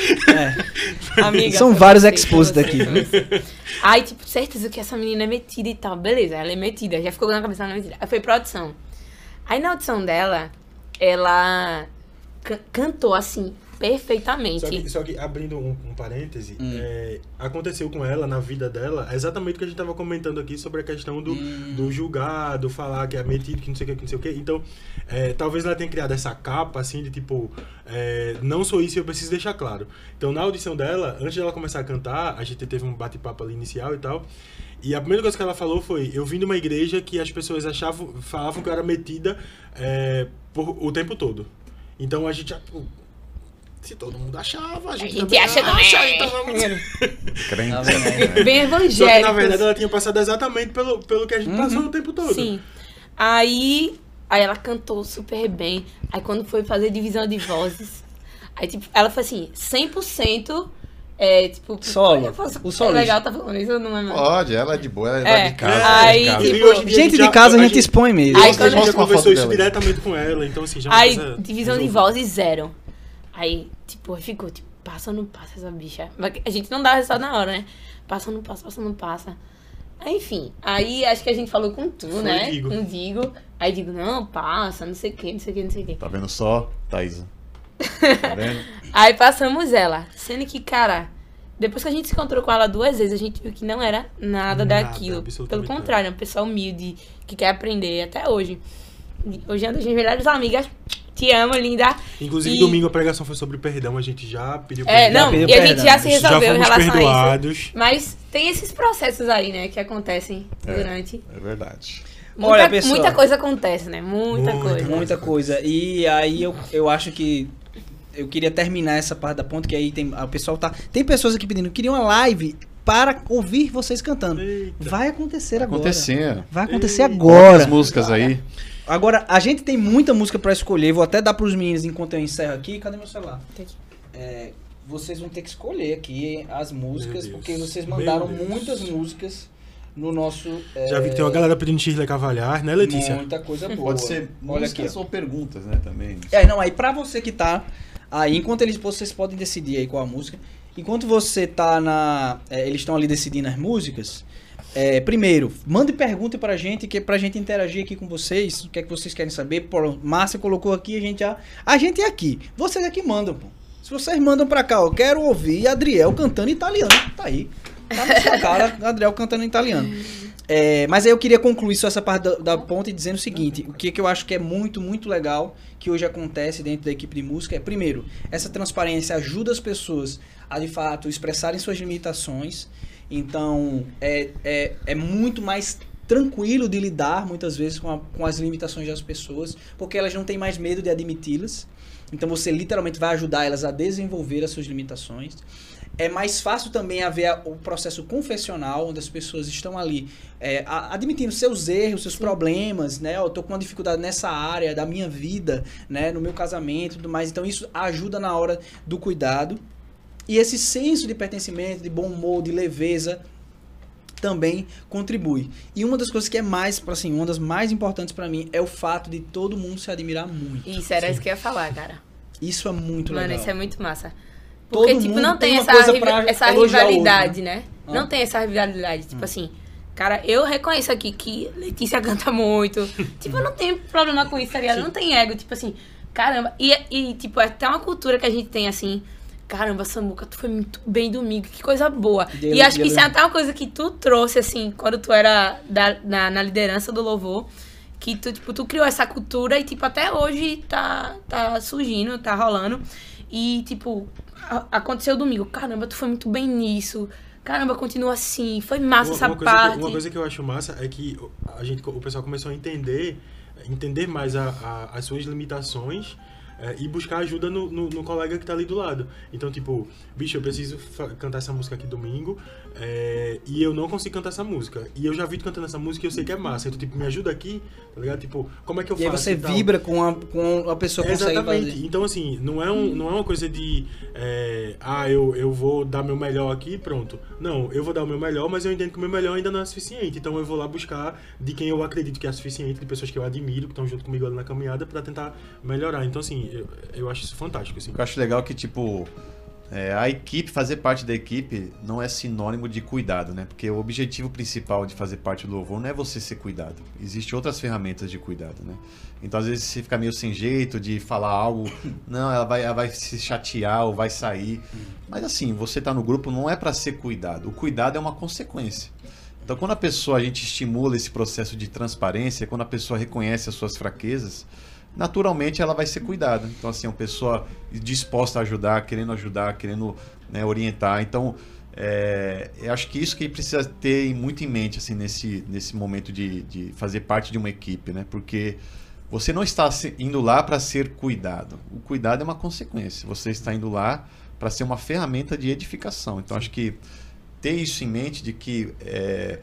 amiga, São vários você, exposed foi você, aqui. foi você. Aí, tipo, certeza que essa menina é metida e tal. Beleza, ela é metida. Já ficou na cabeça dela metida. Aí foi pra audição. Aí na audição dela, ela cantou assim, perfeitamente. Só que, só que abrindo um, um parêntese, é, aconteceu com ela, na vida dela, exatamente o que a gente tava comentando aqui sobre a questão do, do julgar, do falar que é metido, que não sei o que, que não sei o que. Então, é, talvez ela tenha criado essa capa, assim, de tipo, é, não sou isso e eu preciso deixar claro. Então, na audição dela, antes dela começar a cantar, a gente teve um bate-papo ali inicial e tal. E a primeira coisa que ela falou foi: Eu vim de uma igreja que as pessoas achavam, falavam que eu era metida é, por, o tempo todo. Então a gente pô, Se todo mundo achava, a A gente, gente também acha acha, então vamos... Crente. Tá aí? Bem Só que evangélico. na verdade ela tinha passado exatamente pelo, pelo que a gente passou o tempo todo. Sim. Aí, aí ela cantou super bem. Aí quando foi fazer divisão de vozes, aí tipo, ela foi assim, 100% é, tipo, Solo. posso- O solo. É legal tá falando isso, não é mais. Pode, ela é de boa, ela é, É. de casa. Aí, de casa. tipo, a Gente de casa a gente expõe mesmo. Aí a quando- gente já conversou isso dela. diretamente com ela, então assim, já Aí, coisa divisão de resolvida. vozes zero. Aí, tipo, ficou, tipo, passa ou não passa essa bicha. A gente não dá resultado na hora, né? Passa ou não passa, passa ou não passa. Aí, enfim, aí acho que a gente falou com tu, Foi né? Digo. Com o Digo. Aí digo, não, passa, não sei o que, não sei o que, não sei o que. Tá vendo só, Thaisa? Tá vendo? Aí passamos ela. Sendo que, cara, depois que a gente se encontrou com ela duas vezes, a gente viu que não era nada, Nada, daquilo. Pelo contrário, é uma pessoa humilde, que quer aprender até hoje. Hoje é uma das minhas melhores amigas. Te amo, linda. Inclusive, E- domingo a pregação foi sobre perdão, a gente já pediu É, perdão. não, pediu e a gente já se já resolveu em fomos relação a isso. perdoados. Mas tem esses processos aí, né, que acontecem É. durante. É verdade. Muita, Olha, pessoal. muita coisa acontece, né? Muita, Muita coisa. Muita coisa. E aí eu, eu acho que eu queria terminar essa parte da ponta, que aí tem. O pessoal tá. Tem pessoas aqui pedindo, queria uma live para ouvir vocês cantando. Eita. Vai acontecer agora. Acontecendo. Vai acontecer Eita. agora. As músicas aí. Agora, a gente tem muita música pra escolher. Vou até dar pros meninos enquanto eu encerro aqui. Cadê meu celular? Aqui. É, vocês vão ter que escolher aqui as músicas, porque vocês mandaram muitas músicas no nosso. Já vi que tem uma galera pedindo Shirley Cavalhar, né, Letícia? Muita coisa boa. Pode ser Olha músicas aqui. ó. ou perguntas, né, também. É, não, aí pra você que tá aí, enquanto eles vocês podem decidir aí qual a música. Enquanto você tá na. é, eles estão ali decidindo as músicas. é, primeiro, mande pergunta pra gente, que é pra gente interagir aqui com vocês. O que é que vocês querem saber? Pô, Márcia colocou aqui, a gente já. A gente é aqui. Vocês aqui mandam, pô. Se vocês mandam pra cá, eu quero ouvir Adriel cantando italiano. Tá aí. Tá na sua cara, Adriel cantando italiano. É, mas aí eu queria concluir só essa parte da, da ponta dizendo o seguinte: o que, que eu acho que é muito, muito legal que hoje acontece dentro da equipe de música é, primeiro, essa transparência ajuda as pessoas a de fato expressarem suas limitações. Então, é, é, é muito mais tranquilo de lidar muitas vezes com, a- com as limitações das pessoas, porque elas não têm mais medo de admiti-las. Então você literalmente vai ajudar elas a desenvolver as suas limitações. É mais fácil também haver a- o processo confessional, onde as pessoas estão ali é, a- admitindo seus erros, seus problemas, né? Eu tô com uma dificuldade nessa área da minha vida, né? No meu casamento e tudo mais. Então isso ajuda na hora do cuidado. E esse senso de pertencimento, de bom humor, de leveza, também contribui. E uma das coisas que é mais, assim, uma das mais importantes pra mim é o fato de todo mundo se admirar muito. Isso, era isso que eu ia falar, cara. Isso é muito Mano, legal. isso é muito massa. Todo Porque, tipo, mundo não tem, tem essa, essa o outro, rivalidade, né? Ah. Não tem essa rivalidade. Tipo assim, cara, eu reconheço aqui que Letícia canta muito. tipo, eu não tenho problema com isso, tá ligado? Não tem ego, tipo assim, caramba. E, e, tipo, é até uma cultura que a gente tem assim. Caramba, Samuca, tu foi muito bem domingo, que coisa boa. E acho que isso é até uma coisa que tu trouxe, assim, quando tu era da- na, na liderança do louvor. Que tu, tipo, tu criou essa cultura e, tipo, até hoje tá, tá surgindo, tá rolando. E, tipo, aconteceu domingo. Caramba, tu foi muito bem nisso. Caramba, continua assim. Foi massa Uma, essa uma coisa parte. que, uma coisa que eu acho massa é que a gente, o pessoal começou a entender, entender mais a- a- as suas limitações é, e buscar ajuda no, no- no colega que tá ali do lado. Então, tipo, bicho, eu preciso cantar essa música aqui domingo é, e eu não consigo cantar essa música. E eu já vi tu cantando essa música e eu sei que é massa. Então, tipo, me ajuda aqui, tá ligado? Tipo, como é que eu E aí faço? você tal? vibra com a, com a pessoa consegue Exatamente. fazer. Então, assim, não é, um, não é uma coisa de. é, ah, eu, eu vou dar meu melhor aqui e pronto. Não, eu vou dar o meu melhor, mas eu entendo que o meu melhor ainda não é suficiente. Então, eu vou lá buscar de quem eu acredito que é suficiente, de pessoas que eu admiro, que estão junto comigo ali na caminhada, pra tentar melhorar. Então, assim, eu, eu acho isso fantástico. Assim. Eu acho legal que, tipo, é, a equipe, fazer parte da equipe não é sinônimo de cuidado, né? Porque o objetivo principal de fazer parte do louvor não é você ser cuidado. Existem outras ferramentas de cuidado, né? Então, às vezes, você fica meio sem jeito de falar algo, não, ela vai, ela vai se chatear ou vai sair. Mas, assim, você tá no grupo não é para ser cuidado. O cuidado é uma consequência. Então, quando a pessoa, a gente estimula esse processo de transparência, quando a pessoa reconhece as suas fraquezas, naturalmente ela vai ser cuidada. Então, assim, uma pessoa disposta a ajudar, querendo ajudar, querendo né, orientar. Então, é, eu acho que isso que precisa ter muito em mente, assim, nesse, nesse momento de, de fazer parte de uma equipe, né? Porque você não está indo lá para ser cuidado. O cuidado é uma consequência. Você está indo lá para ser uma ferramenta de edificação. Então, acho que ter isso em mente de que é,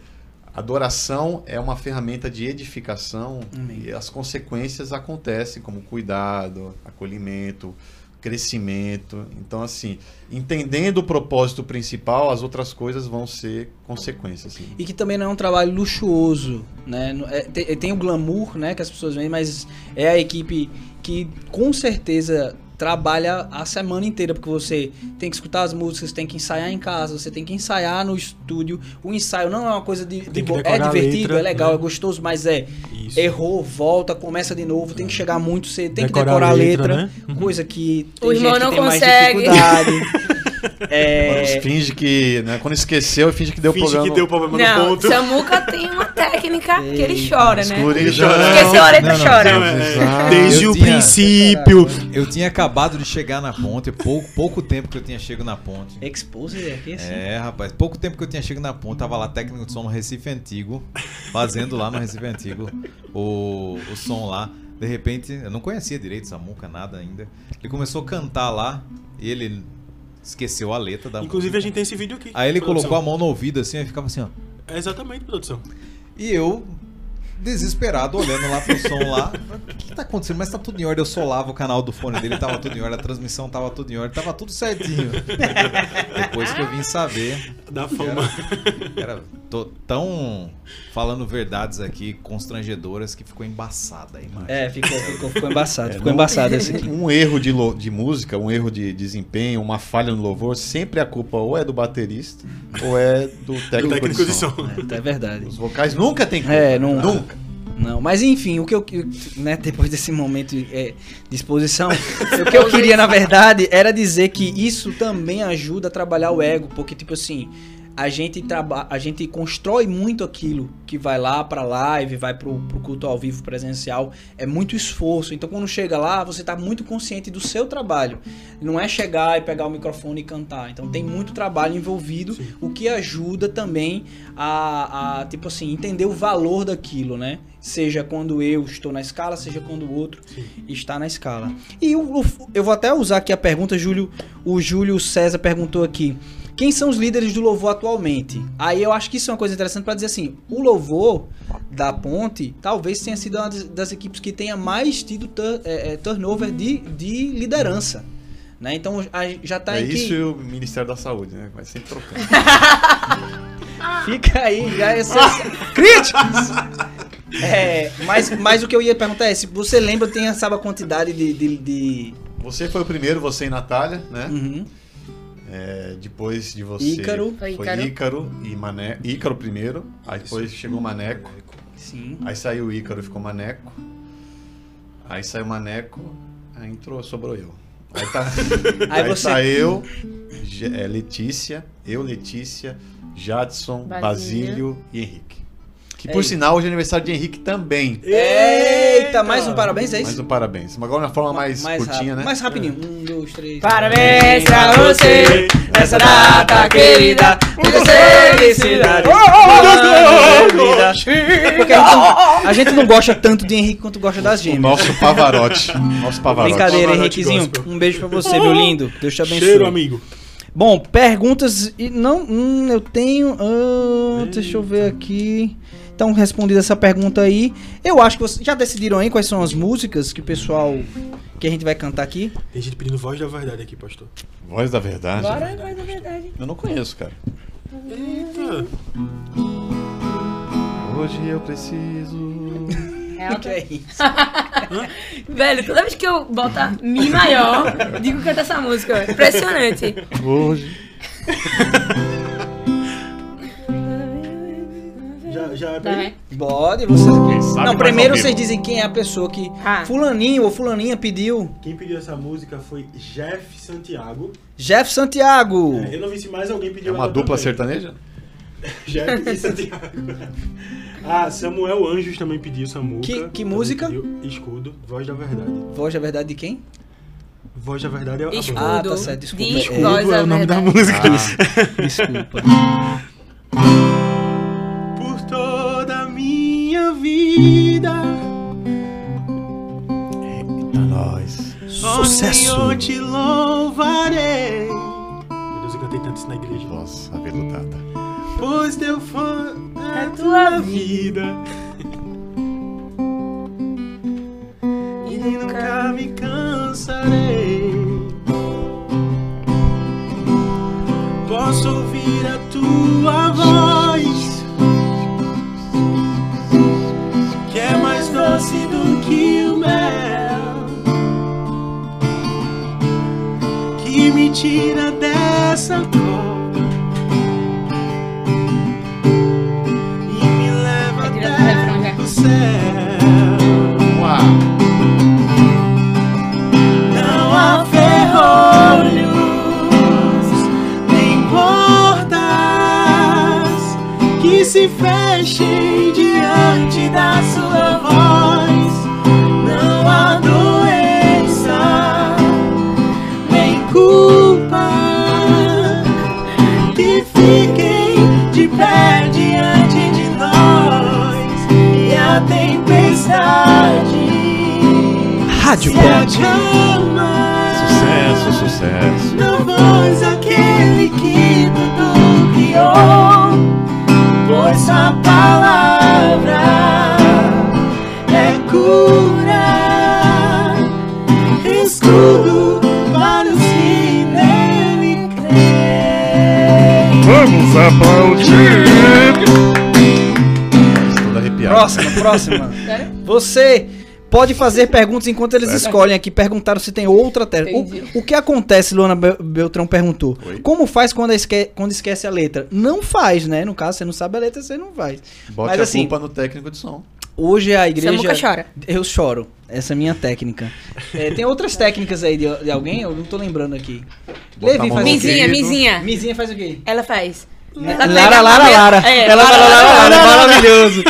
adoração é uma ferramenta de edificação Amém. e as consequências acontecem como cuidado, acolhimento, crescimento. Então, assim, entendendo o propósito principal, as outras coisas vão ser consequências. assim. E que também não é um trabalho luxuoso, né? É- tem, tem o glamour, né, que as pessoas veem, mas é a equipe que com certeza trabalha a semana inteira, porque você tem que escutar as músicas, tem que ensaiar em casa, você tem que ensaiar no estúdio. O ensaio não é uma coisa de, de é divertido, letra, é legal, né? é gostoso, mas é Isso. errou, volta, começa de novo, tem que chegar muito cedo, tem Decorar que decorar a a letra, letra, né? Coisa que O tem irmão gente que não consegue. É, Finge que, né, quando esqueceu, finge que deu Finge problema. que deu problema Não, no ponto. Samuca tem uma técnica que ele chora, né? Escuridão. Esqueceu a letra, não, chora. Não, é, Exato. desde Eu o tinha- princípio. Eu tinha acabado de chegar na ponte, pouco, pouco tempo que eu tinha chego na ponte. Exposed aqui, assim. É, rapaz, pouco tempo que eu tinha chegado na ponte, tava lá técnico de som no Recife Antigo, fazendo lá no Recife Antigo o, o som lá. De repente, eu não conhecia direito Samuca, nada ainda. Ele começou a cantar lá e ele esqueceu a letra da Inclusive, música. a gente tem esse vídeo aqui. Aí ele produção. colocou a mão no ouvido assim e ficava assim, ó. É exatamente, produção. E eu, desesperado, olhando lá pro som lá. O que, que tá acontecendo? Mas tá tudo em ordem. Eu solava o canal do fone dele, tava tudo em ordem, a transmissão tava tudo em ordem, tava tudo certinho. Depois que eu vim saber. Da fama. Era, era tô tão falando verdades aqui constrangedoras que ficou embaçada a imagem. É, ficou, ficou, ficou embaçado. É, ficou não- embaçado esse aqui. Um erro de, lo- de música, um erro de desempenho, uma falha no louvor, sempre a culpa ou é do baterista ou é do técnico, técnico de de som. som. É, é verdade. Os vocais nunca tem culpa. É, não- Nunca. Não, mas enfim, o que eu, né, depois desse momento é, de exposição, o que eu queria na verdade era dizer que isso também ajuda a trabalhar o ego, porque tipo assim, a gente traba a gente constrói muito aquilo que vai lá pra live, vai pro, pro culto ao vivo presencial, é muito esforço. Então quando chega lá, você tá muito consciente do seu trabalho. Não é chegar e pegar o microfone e cantar. Então tem muito trabalho envolvido, Sim. o que ajuda também a, a, tipo assim, entender o valor daquilo, né? Seja quando eu estou na escala, seja quando o outro está na escala. E eu vou até usar aqui a pergunta, Júlio, o Júlio César perguntou aqui. Quem são os líderes do louvor atualmente? Aí eu acho que isso é uma coisa interessante para dizer assim, o louvor da Ponte talvez tenha sido uma das, equipes que tenha mais tido tur- é, é, turnover de, de liderança. Né? Então a- já tá é em que... isso e o Ministério da Saúde, né? Vai sempre trocando. Fica aí, já essas críticas. É, mas, mas o que eu ia perguntar é se você lembra, tem sabe a quantidade de. de, de- Você foi o primeiro, você e Natália, né? Uhum. É, depois de você. Ícaro. Foi Ícaro. Ícaro e Mané. Ícaro primeiro, aí depois chegou Maneco. Sim. Aí saiu o Ícaro e ficou Maneco. Aí saiu Maneco, aí entrou, sobrou eu. Aí tá, Aí aí você- tá eu, é, Letícia, eu, Letícia, Jadson, Basílio. Basílio e Henrique. Que É por isso. sinal hoje é aniversário de Henrique também. Eita, mais um parabéns, é isso? Mais um parabéns. Mas agora uma forma mais, curtinha, rápido, né? Mais rapidinho. Um, dois, três. Parabéns pra você nessa data querida. Muita felicidade. Porque a gente, não, a gente não gosta tanto de Henrique quanto gosta das O gêmeas. nosso Pavarotti. Nosso Pavarotti. Brincadeira, Pavarotti Henriquezinho. gospel. Um beijo pra você, meu lindo. Deus te abençoe. Cheiro, amigo. Bom, perguntas. E não, hum, eu tenho. ah, deixa eu ver aqui. Então, respondida essa pergunta aí, eu acho que vocês já decidiram aí quais são as músicas que o pessoal. que a gente vai cantar aqui. Tem gente pedindo voz da verdade aqui, pastor. Voz da verdade. Bora, vai na verdade. Eu não conheço, cara. Eita. Hoje eu preciso É O que é isso? Velho, toda vez que eu boto a Mi maior, digo que canta essa música. velho. Impressionante. Hoje. Já, já é Tá, pra né? Pode, você. sabe Não, primeiro vocês dizem quem é a pessoa que. Ah. Fulaninho ou Fulaninha pediu. Quem pediu essa música foi Jeff Santiago. Jeff Santiago. É, eu não vi se mais alguém pediu É uma dupla também. sertaneja? Jeff e Santiago. ah, Samuel Anjos também pediu Samuca. Que- que Também música? pediu Escudo, Voz da Verdade. Voz da verdade de quem? Voz da Verdade é a Escudo. Ah, tá certo, desculpa. Disco, É, Escudo é o nome da música. Desculpa. vida. Eita, nós. Sucesso. Eu te louvarei. Meu Deus, eu cantei tanto isso na igreja. Nossa, aveludada. Pois teu fã é É a tua tua vida. E nunca me cansarei. Posso ouvir a tua voz. Do que o mel. Que me tira dessa cova. e me leva É até o céu. Uau. Não há ferrolhos nem portas que se fechem diante da sua voz. Rádio acalma. Sucesso, sucesso. Na voz aquele que tudo criou, pois sua palavra é cura, escudo para os que nele creem. Vamos aplaudir! Estou arrepiado. Próxima, próxima. Você pode fazer perguntas enquanto eles escolhem aqui. Perguntaram se tem outra tela. O, o que acontece, Luana Bel- Beltrão perguntou. Oi? Como faz quando esque- quando esquece a letra? Não faz, né? No caso, você não sabe a letra, você não faz. Bote Mas a assim, culpa no técnico de som. hoje a igreja... Samuca chora. Eu choro. Essa é a minha técnica. É, tem outras técnicas aí de, de alguém? Eu não tô lembrando aqui. Levi faz o quê? Mizinha, mizinha. Mizinha faz o quê? Ela faz. Ela Lara, Lara, Lara. É, Ela Lara, Lara, Lara, Lara, Lara, Lara. maravilhoso.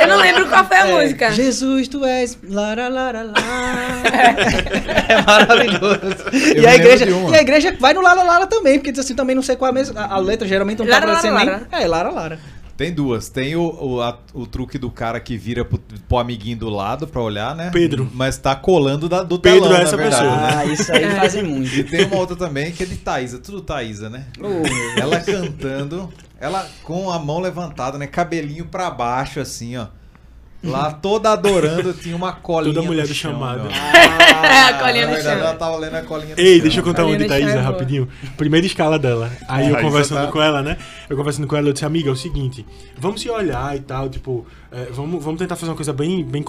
Eu não lembro qual foi a música. Jesus, tu és. Lara, lara, lara. é maravilhoso. E a, igreja, e a igreja vai no Lara Lara também, porque diz assim, também não sei qual é a mesma. A, a letra geralmente não tá aparecendo Lara, nem. Lara. É, Lara Lara. Tem duas. Tem o, o, a- o truque do cara que vira pro, pro amiguinho do lado pra olhar, né? Pedro. Mas tá colando da- do Pedro telão, é essa na verdade. pessoa. Ah, isso aí fazem muito. E tem uma outra também que é de Thaísa, tudo Thaísa, né? Oh. Ela cantando, ela com a mão levantada, né? Cabelinho pra baixo, assim, ó. Lá toda adorando, tinha uma colinha. Toda mulher do chão, chamado. meu. A colinha no verdade, chão. ela tava lendo a colinha do Ei, chão. deixa eu contar uma de Thaisa rapidinho. Primeira escala dela. Aí eu conversando tá- com ela, né? Eu conversando com ela, eu disse, amiga, é o seguinte, vamos se olhar e tal, tipo, é, vamos, vamos tentar fazer uma coisa bem, bem,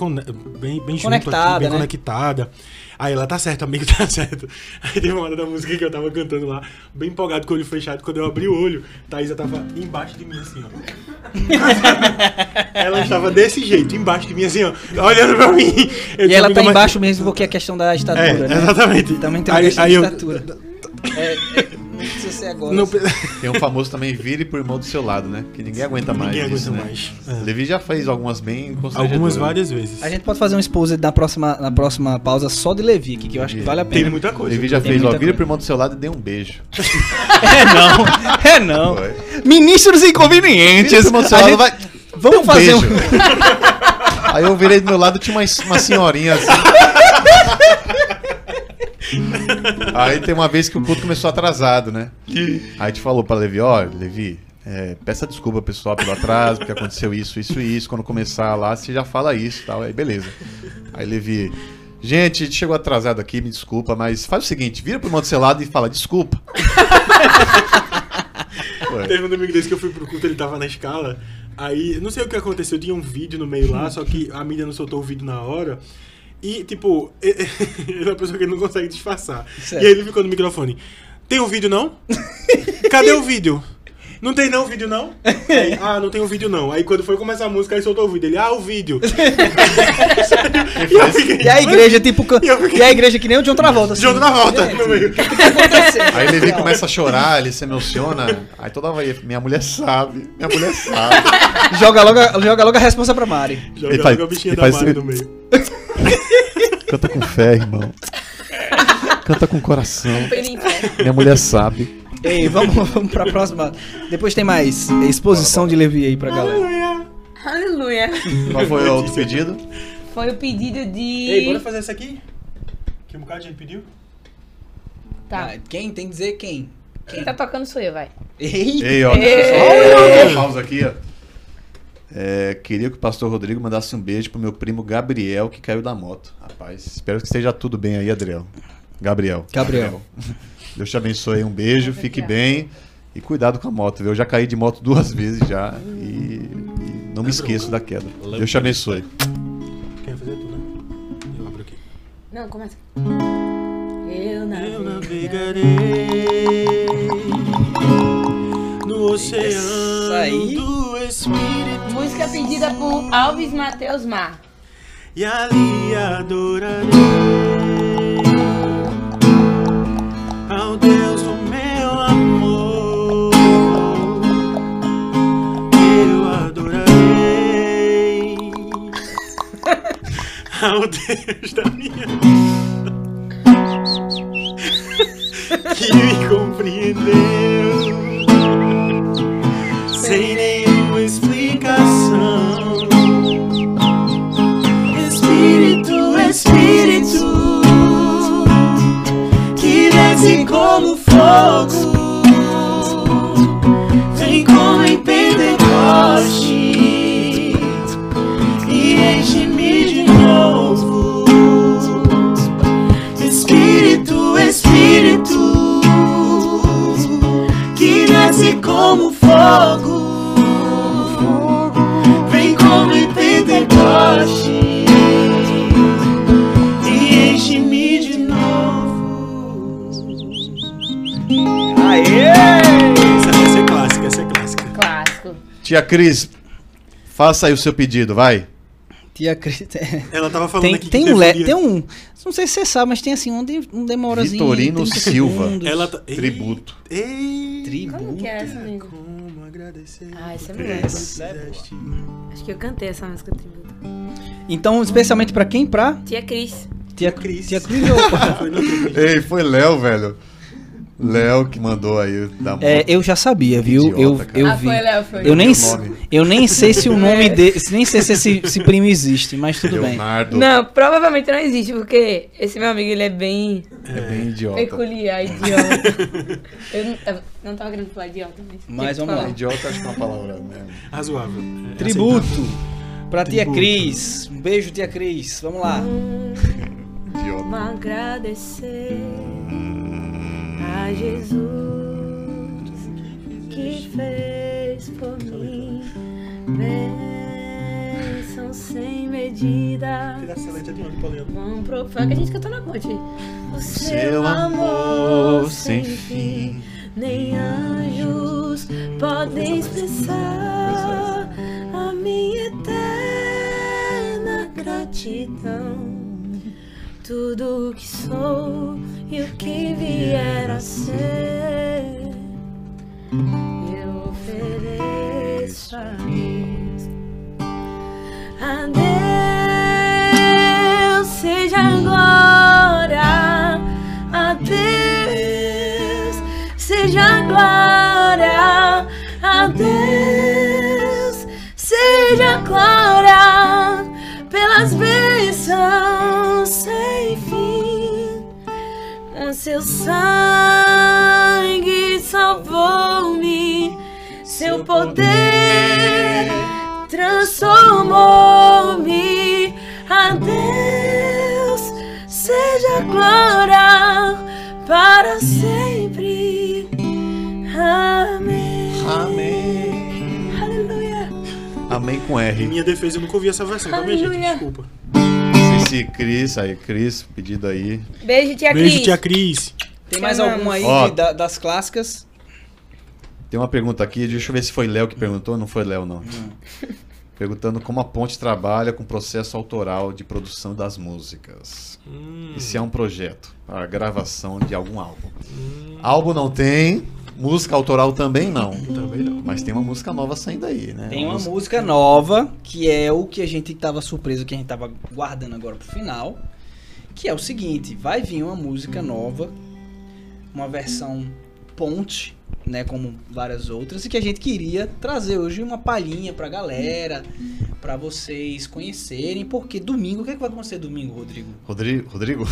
bem, bem junto Conectada, aqui, bem né? conectada. Aí ela, tá certo, amigo, tá certo. Aí teve uma hora da música que eu tava cantando lá, bem empolgado com o olho fechado. Quando eu abri o olho, Thaisa tava embaixo de mim, assim, ó. ela estava desse jeito, embaixo de mim, assim, ó, olhando pra mim. Eu E ela "Amiga, tá embaixo mesmo porque é questão da estatura, É, né? exatamente. Também tem uma Aí- questão aí de eu- estatura. É, é, não precisa ser agora. Não, Tem um famoso também, vire pro irmão do seu lado, né? Que ninguém aguenta mais. Ninguém isso, aguenta né? mais. É. Levi já fez algumas bem. Algumas várias vezes. A gente pode fazer um expose na próxima, na próxima pausa só de Levi, que eu acho que vale a Tem pena. muita coisa. Levi já Tem fez, ó, vire pro irmão do seu lado e dê um beijo. É não, é não. Foi. Ministros Vire inconvenientes. pro irmão do seu lado, gente- vai. Vamos um fazer um... beijo. Aí eu virei do meu lado, tinha uma, uma senhorinha assim. Aí tem uma vez que o culto começou atrasado, né? Aí a gente falou pra Levi, ó, Levi, é, peça desculpa pessoal pelo atraso, porque aconteceu isso, isso e isso. Quando começar lá, você já fala isso e tal. Aí beleza. Aí Levi, gente, a gente chegou atrasado aqui, me desculpa, mas faz o seguinte, vira pro irmão do seu lado e fala desculpa. Teve um domingo desse que eu fui pro culto, ele tava na escala. Aí, não sei o que aconteceu, tinha um vídeo no meio lá, só que a mídia não soltou o vídeo na hora. E, tipo, ele é uma pessoa que ele não consegue disfarçar. Certo. E aí ele ficou no microfone. Tem um vídeo não? Cadê o vídeo? Não tem não vídeo não? Aí, ah, não tem um vídeo não. Aí quando foi começar a música, aí soltou o vídeo. Ele, ah, o vídeo. e fiquei, E a igreja, tipo. E fiquei- E a igreja que nem o John Travolta. assim. Junto na volta, no meio. Aí ele vem, começa a chorar, ele se emociona. Aí toda vez, minha mulher sabe, minha mulher sabe. Joga logo, joga logo a responsa pra Mari. Joga Ele faz- logo a bichinha da faz- Mari no meio. Canta com fé, irmão. Canta com coração. Minha mulher sabe. Ei, vamos, vamos pra próxima. Depois tem mais exposição de Levi aí pra galera. Aleluia. Qual foi o outro pedido? Foi o pedido de. Ei, bora fazer essa aqui? Que um bocado de gente pediu. Tá. Ah, Quem? Tem que dizer quem? Quem tá tocando sou eu, vai. Ei! Ei, ó. Ei. Uma pausa aqui, ó. É, queria que o pastor Rodrigo mandasse um beijo pro meu primo Gabriel, que caiu da moto. Rapaz, espero que esteja tudo bem aí, Adriel. Gabriel. Gabriel. Deus te abençoe. Um beijo, fique bem. E cuidado com a moto, viu? Eu já caí de moto duas vezes já. E, e não me esqueço da queda. Deus te abençoe. Quem vai fazer tu, né? Eu abro aqui. Não, começa. Eu Eu navegarei. no oceano aí. Música pedida por Alves Mateus Mar. e ali adorarei ao Deus do meu amor. Eu adorarei ao Deus da minha que me compreendeu sem nenhuma desce como fogo, vem como em Pentecoste e enche-me de novo. Espírito, Espírito, que desce como fogo, vem como em Pentecoste Tia Cris, faça aí o seu pedido, vai. Tia Cris. Ela tava falando Tem, aqui tem que um, le, tem um. Não sei se você sabe, mas tem assim um, de- um demorazinho. Vitorino 30 Silva. segundos. Ela tá... Ei, Tributo. Ei, Tributo. Como que é essa, amigo? como agradecer. Ah, essa é o que boa. fizeste. Acho que eu cantei essa música tributo. Então, especialmente pra quem? Pra Tia Cris. Tia Cris. Tia Cris no outro Ei, foi Léo, velho. Léo que mandou aí da. É, eu já sabia, viu? Idiota, eu, cara. eu ah, vi. foi, Léo, foi. Eu nem, eu nem sei se o nome dele. Nem sei se esse, esse primo existe, mas tudo bem. Leonardo. Não, provavelmente não existe, porque esse meu amigo, ele é bem É bem idiota. peculiar, idiota. eu não, eu não tava querendo falar idiota, mas... Mas vamos lá. falar. Idiota acho que é uma palavra mesmo. Razoável. É, Tributo pra tia Tributo. Cris. Um beijo, tia Cris. Vamos lá. Idiota. Vamos agradecer a Jesus que fez por mim bênção sem medida. A que a gente cantou na ponte. O Seu amor sem fim. nem anjos podem expressar a minha eterna gratidão. Tudo o que sou e o que vier a ser, eu ofereço a Deus. A Deus seja glória, a Deus seja glória, a Deus seja glória seu sangue salvou-me, seu poder transformou-me. A Deus seja a glória para sempre. Amém. Amém. Aleluia. também com Em R. minha defesa, eu nunca ouvi essa versão, minha gente? Desculpa. Se Cris, aí, Cris, pedido aí. Beijo, tia Beijo, Cris. tia Cris. Tem mais alguma aí Ó. de- da- das clássicas? Tem uma pergunta aqui, deixa eu ver se foi Léo que perguntou, não foi Léo não. Perguntando como a Ponte trabalha com o processo autoral de produção das músicas. Hum, E se é um projeto para a gravação de algum álbum. Álbum não tem, música autoral também não. também não. Mas tem uma música nova saindo aí, né? Tem uma música- música nova, que é o que a gente tava surpreso, que a gente tava guardando agora pro final. Que é o seguinte, vai vir uma música nova, uma versão ponte, né, como várias outras, e que a gente queria trazer hoje uma palhinha pra galera, pra vocês conhecerem, porque domingo, o que, é que vai acontecer domingo, Rodrigo? Rodrigo? Rodrigo?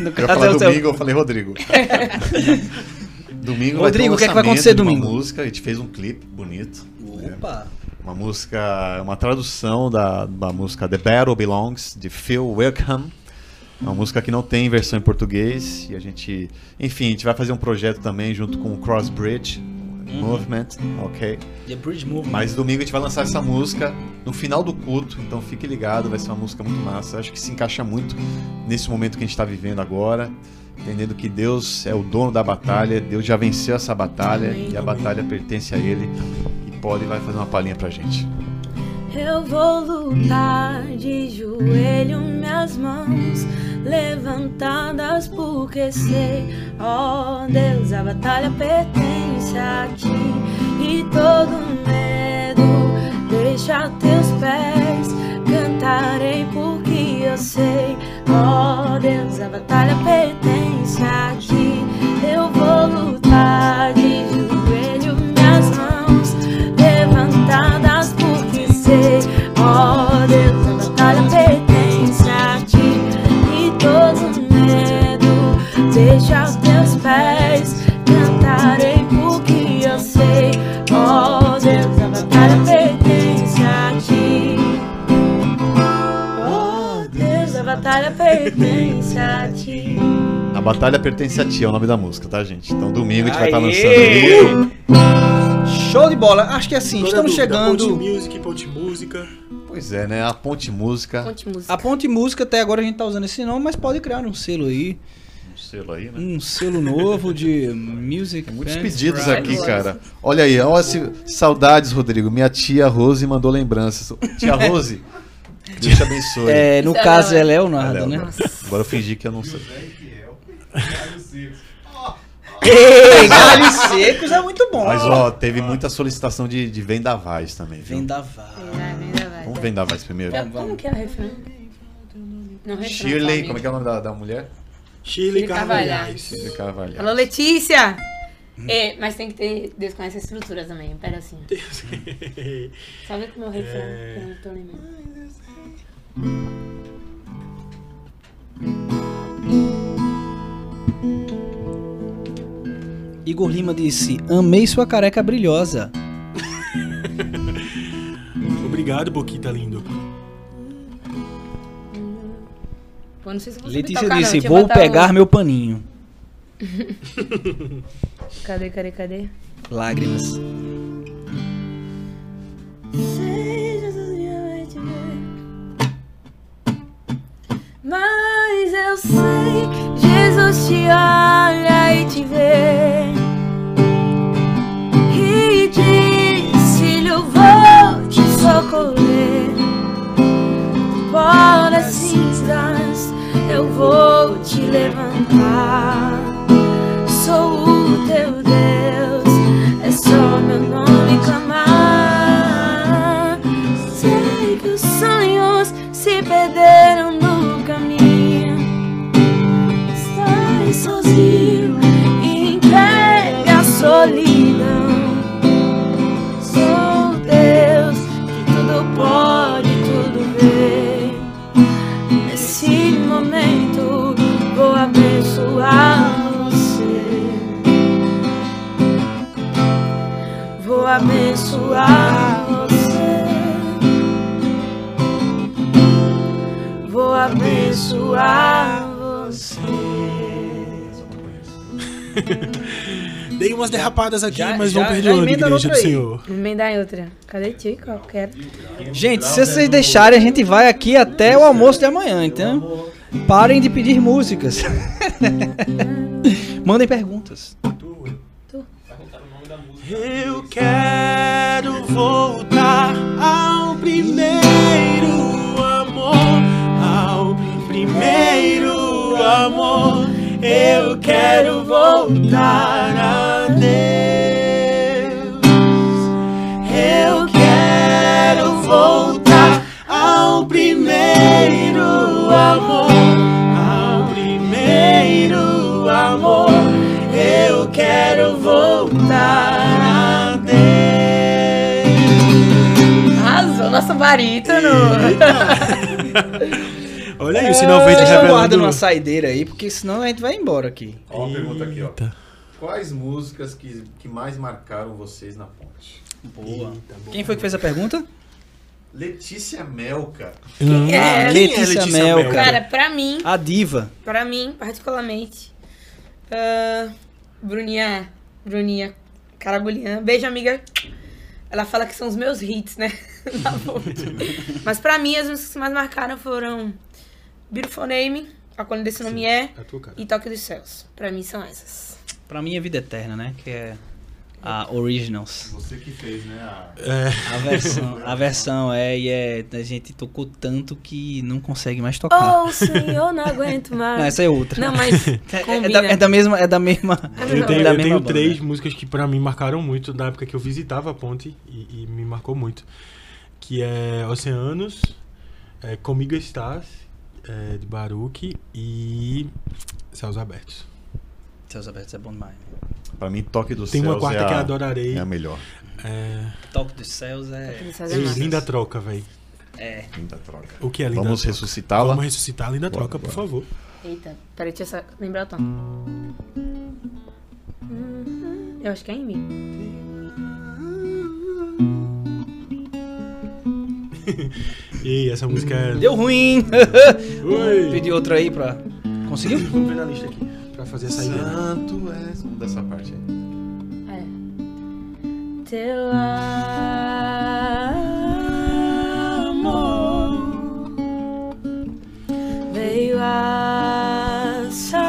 No Eu ia falar é o seu- domingo, eu falei Rodrigo. domingo Rodrigo, o que é que vai acontecer uma domingo? música, a gente fez um clipe bonito. né? Opa! Uma música, uma tradução da, da música The Battle Belongs, de Phil Wickham. Uma música que não tem versão em português. E a gente, enfim, a gente vai fazer um projeto também junto com o Crossbridge Movement, ok? The Bridge Movement. Mas domingo a gente vai lançar essa música no final do culto, então fique ligado, vai ser uma música muito massa. Acho que se encaixa muito nesse momento que a gente está vivendo agora, entendendo que Deus é o dono da batalha, Deus já venceu essa batalha e a batalha pertence a Ele. E pode vai fazer uma palhinha pra gente. Eu vou lutar de joelho, minhas mãos levantadas, porque sei, ó Deus, a batalha pertence a ti e todo medo deixa teus pés. Cantarei porque eu sei, ó ó Deus, a batalha pertence batalha pertence a ti. A batalha pertence a ti. É o nome da música, tá, gente? Então domingo a gente vai estar Aê! lançando aí. Show de bola! Acho que assim, Toda estamos dúvida, chegando. Ponte Music, Ponte Música. Pois é, né? A Ponte Música. Conte música. A Ponte Música, até agora a gente tá usando esse nome, mas pode criar um selo aí. Um selo aí, né? Um selo novo de Music. Muitos Fans pedidos aqui, cara. Olha aí, olha se... saudades, Rodrigo. Minha tia Rose mandou lembranças. Tia Rose, Deus te abençoe. É, no Isso é caso é É, Leonardo, né? Agora eu fingi que eu não sei. Ei, galhos secos é muito bom. Mas, ó, teve muita solicitação de, de vendavais também, viu? Vendaval. Vai, vai. Vamos vendavais primeiro. Então, Como que é o refrão? Não, refrão, Shirley, fala como é que é o nome da, da mulher? Shirley Shirley Carvalhais. Shirley Carvalho. Alô, Letícia! É, mas tem que ter. Deus conhece a estrutura também, um pedacinho. Só ver com o meu refrão, É. que eu não tô lembrando. Igor Lima disse: Amei sua careca brilhosa. Obrigado, Boquita lindo. Pô, não sei se eu vou saber Letícia tocar, não. disse: eu Vou pegar o- meu paninho. Cadê, cadê, cadê? Lágrimas. Sei, Jesus vai te ver. Mas eu sei, Jesus te olha e te vê. E disse-lhe: Eu vou te socorrer. Pó das cinzas, eu vou te levantar. Sou o teu Deus, é só meu nome clamar. Derrapadas aqui, Já- mas já- não perdi já o ano, emenda igreja do aí. Senhor. Emendar em outra. Cadê Tico? Eu quero. Gente, se vocês deixarem, a gente vai aqui até o almoço de amanhã, então parem de pedir músicas. Mandem perguntas. Eu quero voltar ao primeiro amor, ao primeiro amor. Eu quero voltar ao primeiro amor, ao primeiro amor. Eu quero voltar a Deus. Arrasou, nosso barítono. Olha aí, o sinal verde Vocês estão revelando. guardando uma saideira aí, porque senão a gente vai embora aqui. Ó, uma pergunta aqui, ó. Eita. Quais músicas que, que mais marcaram vocês na ponte? Boa. Quem foi que fez a pergunta? Letícia Melka. Hum, é? quem Letícia Mel, cara. Cara, pra mim, A diva. pra mim, particularmente, ah, Bruninha, Bruninha Caragulhã, beijo amiga. Ela fala que são os meus hits, né? Na ponte. Mas pra mim, as músicas que mais marcaram foram Beautiful Name, A Quando Desse Nome É É cara. e Toque dos Céus. Pra mim são essas. Pra mim é Vida Eterna, né? Que é a Originals. Você que fez, né? A... É, A versão, a versão é, e é, a gente tocou tanto que não consegue mais tocar. Oh, senhor, não aguento mais. Não, essa é outra. Não, mas É- é, da, é da mesma, é da mesma. eu tenho, é da eu mesma tenho três músicas que pra mim marcaram muito na época que eu visitava a ponte e, e me marcou muito. Que é Oceanos, é Comigo Estás, é, de Baruque e Céus Abertos. Céus abertos é bom demais. Pra mim, Toque dos Tem uma Céus quarta é a, que eu adorarei. É a melhor. É, Toque dos céus é. Toque dos Céus é linda troca, velho. É. Linda troca. O que é linda Vamos ressuscitá-la? Vamos ressuscitar a linda Bora, troca, por bora. favor. Eita, peraí, deixa eu lembrar o tom. Eu acho que é em mim. E essa música é. Deu ruim! Pedi outra aí pra. Conseguiu? Vamos ver na lista aqui. Pra fazer essa ideia. Santo és. Vamos dessa parte aí. É. Teu amor veio a salvar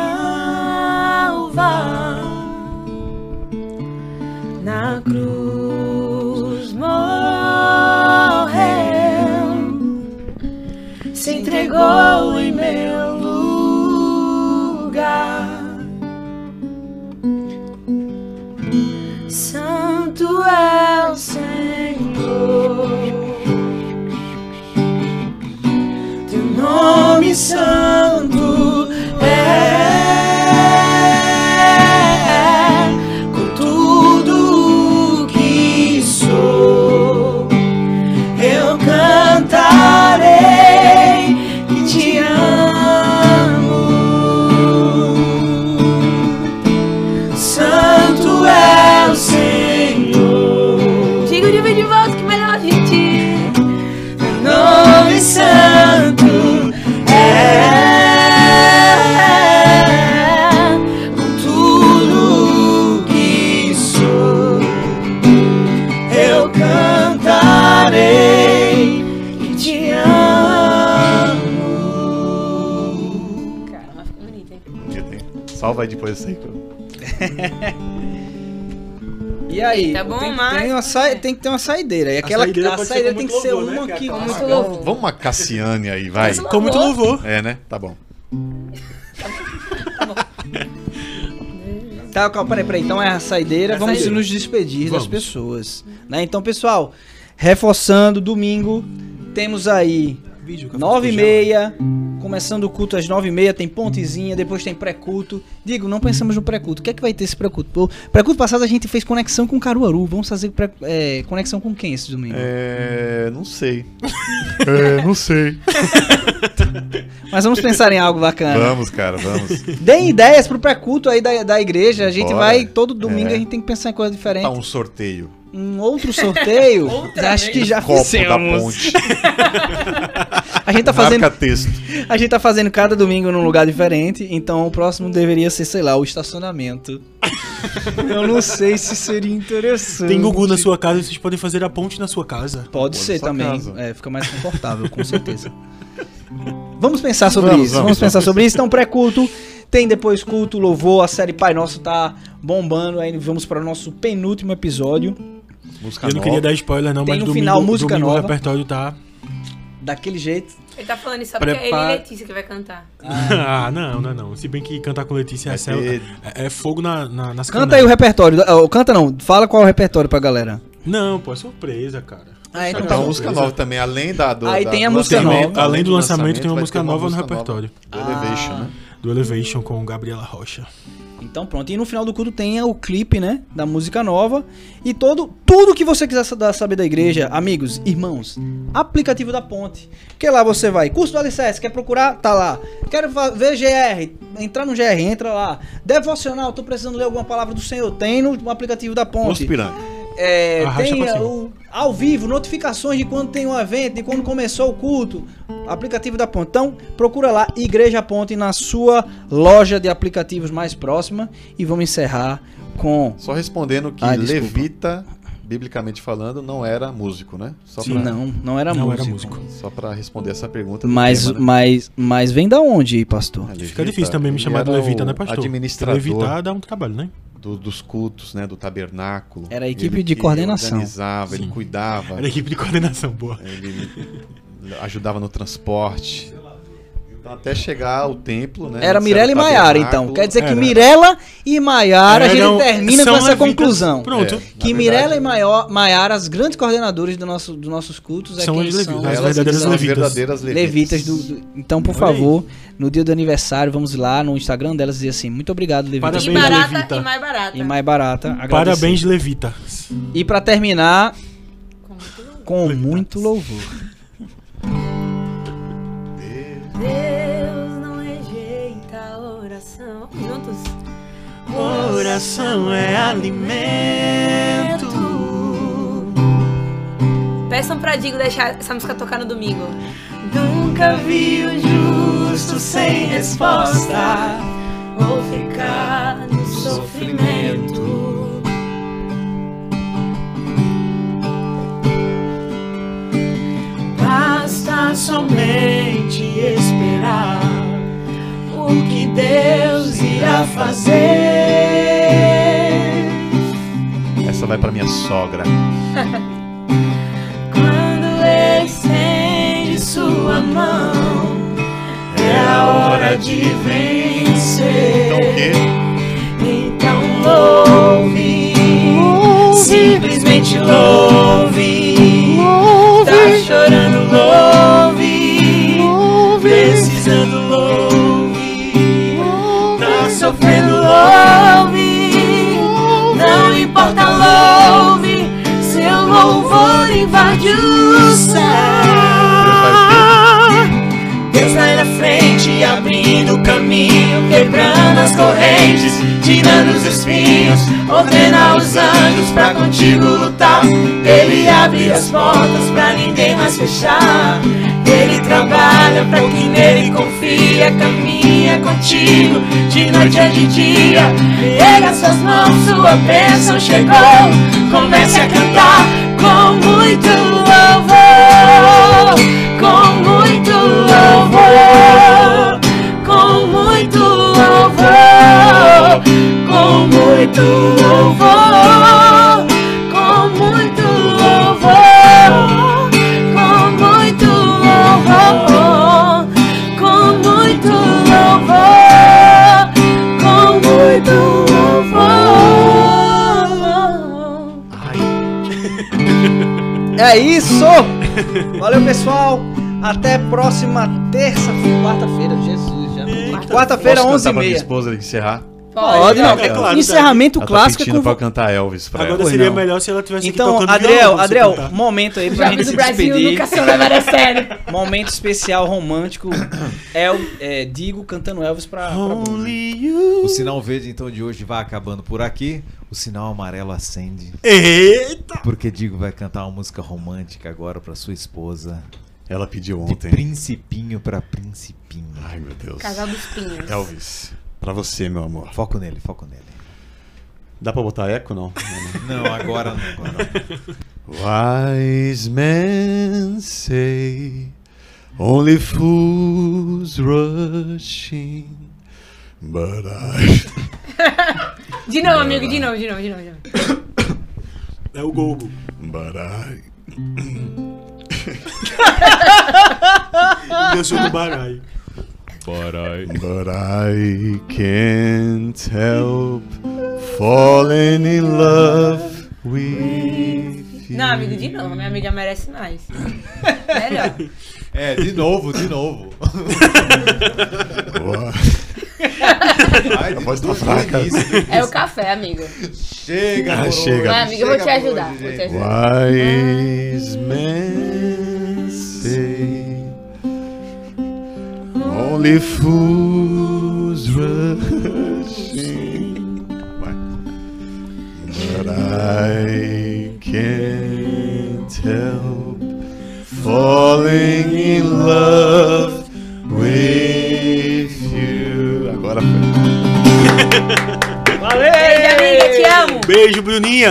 na cruz morreu, se entregou nome E aí? Tá bom, tem, mas- tem, uma sa- tem que ter uma saideira. E aquela saideira a pode ser saideira tem que ser louvor, né? uma Que é que. a Muito Vamos, vamos uma Cassiane aí, vai. Com muito louvor. É, né? Tá bom. Tá, calma, peraí, peraí. Então é a saideira. É a Vamos saideira. nos despedir das Vamos. pessoas. Né? Então, pessoal, reforçando, domingo, temos aí Vídeo nove e meia. Começando o culto às nove e meia, tem pontezinha, depois tem pré-culto. Digo, não pensamos no pré-culto. O que é que vai ter esse pré-culto? O pré-culto passado a gente fez conexão com Caruaru. Vamos fazer pré- é, conexão com quem esse domingo? É. Não sei. é, não sei. Mas vamos pensar em algo bacana. Vamos, cara, vamos. Deem ideias pro pré-culto aí da, da igreja. A gente Bora. vai, todo domingo É. a gente tem que pensar em coisa diferente. Tá um sorteio. Um outro sorteio, acho que já Copo da fizemos. ponte. A gente tá fazendo, Marca texto. a gente tá fazendo cada domingo num lugar diferente, então o próximo deveria ser, sei lá, o estacionamento. Eu não sei se seria interessante. Tem Gugu na sua casa, vocês podem fazer a ponte na sua casa. Pode ser também. casa. É, fica mais confortável, com certeza. Vamos pensar sobre Vamos, isso. vamos, Vamos, pensar vamos. sobre isso. Então, pré-culto. Tem depois culto, louvor. A série Pai Nosso tá bombando. Aí vamos para o nosso penúltimo episódio. Música Eu não nova. queria dar spoiler, não, Tem mas no domingo, final música domingo nova. o repertório tá. Daquele jeito. Ele tá falando isso só porque é ele e Letícia que vai cantar. Ah, não, não, não. Se bem que cantar com Letícia é, céu, ter- é, é fogo na, na, nas Canta aí o repertório. Ah, Canta não. Fala qual é o repertório pra galera. Não, pô, é surpresa, cara. Ah, então Cantar tá. uma música nova também, além da do, Aí da- tem a do música lançamento, nova. Além do lançamento, tem uma vai música ter nova no repertório. Elevation, Ah. né? Do Elevation com Gabriela Rocha. Então pronto. E no final do culto tem o clipe, né? Da música nova. E todo, tudo que você quiser sa- saber da igreja, amigos, irmãos, aplicativo da ponte. Porque lá você vai, curso do Alicerce, quer procurar? Tá lá. Quero ver GR, entrar no GR, entra lá. Devocional, tô precisando ler alguma palavra do Senhor, tem no aplicativo da ponte. Piranga. É, tem o, ao vivo, notificações de quando tem um evento, de quando começou o culto. Aplicativo da Ponte. Então, procura lá, Igreja Ponte, na sua loja de aplicativos mais próxima. E vamos encerrar com. Só respondendo que desculpa. Levita, biblicamente falando, não era músico, né? Só Sim. pra, Não, não era Não músico. era músico. Só pra responder essa pergunta. Mas, tema, né? mas, mas vem da onde, pastor? É, Fica difícil também me chamar de Levita, o né, pastor? Administrador Levitar dá um trabalho, né? Do- dos cultos, né? Do tabernáculo. Era a equipe Ele de que coordenação. organizava, ele Sim. cuidava, Era a equipe de coordenação, boa. ele ajudava no transporte. Então, até chegar ao templo, né? Era Mirella e Maiara, então. Quer dizer que. Mirella e Maiara, a gente termina com essa conclusão. Pronto. É. Que Mirella e Maior, Maiara, as grandes coordenadoras do nosso, dos nossos cultos, é São quem as levitas, são as Elas verdadeiras são as levitas. verdadeiras levitas. levitas. do, do- Então, por Olha aí. favor, no dia do aniversário, vamos lá no Instagram delas dizer assim, muito obrigado, levitas. E Parabéns, barata Levita. e mais barata. E mais barata. agradecer. Parabéns, Levita. E pra terminar, Com muito louvor. Oração é alimento. Peçam pra Digo deixar essa música tocar no domingo. Nunca vi o justo sem resposta. Vou ficar no sofrimento. Basta somente esperar o que Deus irá fazer. Essa vai pra minha sogra. Quando Ele estende sua mão, é a hora de vencer. Então o quê? Então louve, simplesmente louve. Tá chorando, importa, louve. Seu louvor invade o céu. Vai na frente, abrindo o caminho, quebrando as correntes, tirando os espinhos, ordena os anjos pra contigo lutar. Ele abre as portas pra ninguém mais fechar. Ele trabalha pra quem nele confia, caminha contigo de noite a de dia. Erga suas mãos, sua bênção chegou. Comece a cantar com muito louvor, muito louvor, com muito louvor, com muito louvor, com muito louvor, com muito louvor. É isso! Valeu, pessoal! Até próxima terça, quarta-feira, Jesus já. Quarta-feira, Posso 11 cantar pra minha 30 esposa encerrar? Pode, não. É claro, Encerramento Ela tá clássico pedindo com. pra cantar Elvis pra Agora ela. Seria não. melhor se ela tivesse Então, tocando Adriel, violão pra você Adriel, momento aí pra gente se Brasil despedir. nunca levados a sério. Momento especial romântico. El, é, Digo cantando Elvis pra. pra. Only you. O sinal verde, então, de hoje vai acabando por aqui. O sinal amarelo acende. Eita! Porque Digo vai cantar uma música romântica agora pra sua esposa. Ela pediu De ontem. principinho pra principinho. Ai, meu Deus. Casal dos Pinhos. Elvis, pra você, meu amor. Foco nele, foco nele. Dá pra botar eco, não? Não, agora não. Agora não. Wise men say only fools rushing, but I. De novo, amigo, de novo, de novo, de novo. De novo. É o Gogo. But I. Dançou no baralho. But I can't help falling in love with you. Não, amigo, de novo. Minha amiga merece mais. Melhor. É, de novo, de novo. Boa. Ai, A voz tá fraca. É o café, amigo. Chega, Ah, chega. hoje, Vai, amiga, eu vou te chega ajudar. hoje, Vou te ajudar. Wise men only fools rushing, but I can't help falling in love with you. Agora foi. Valeu! Beijo, amiga, te amo. Beijo, Bruninha.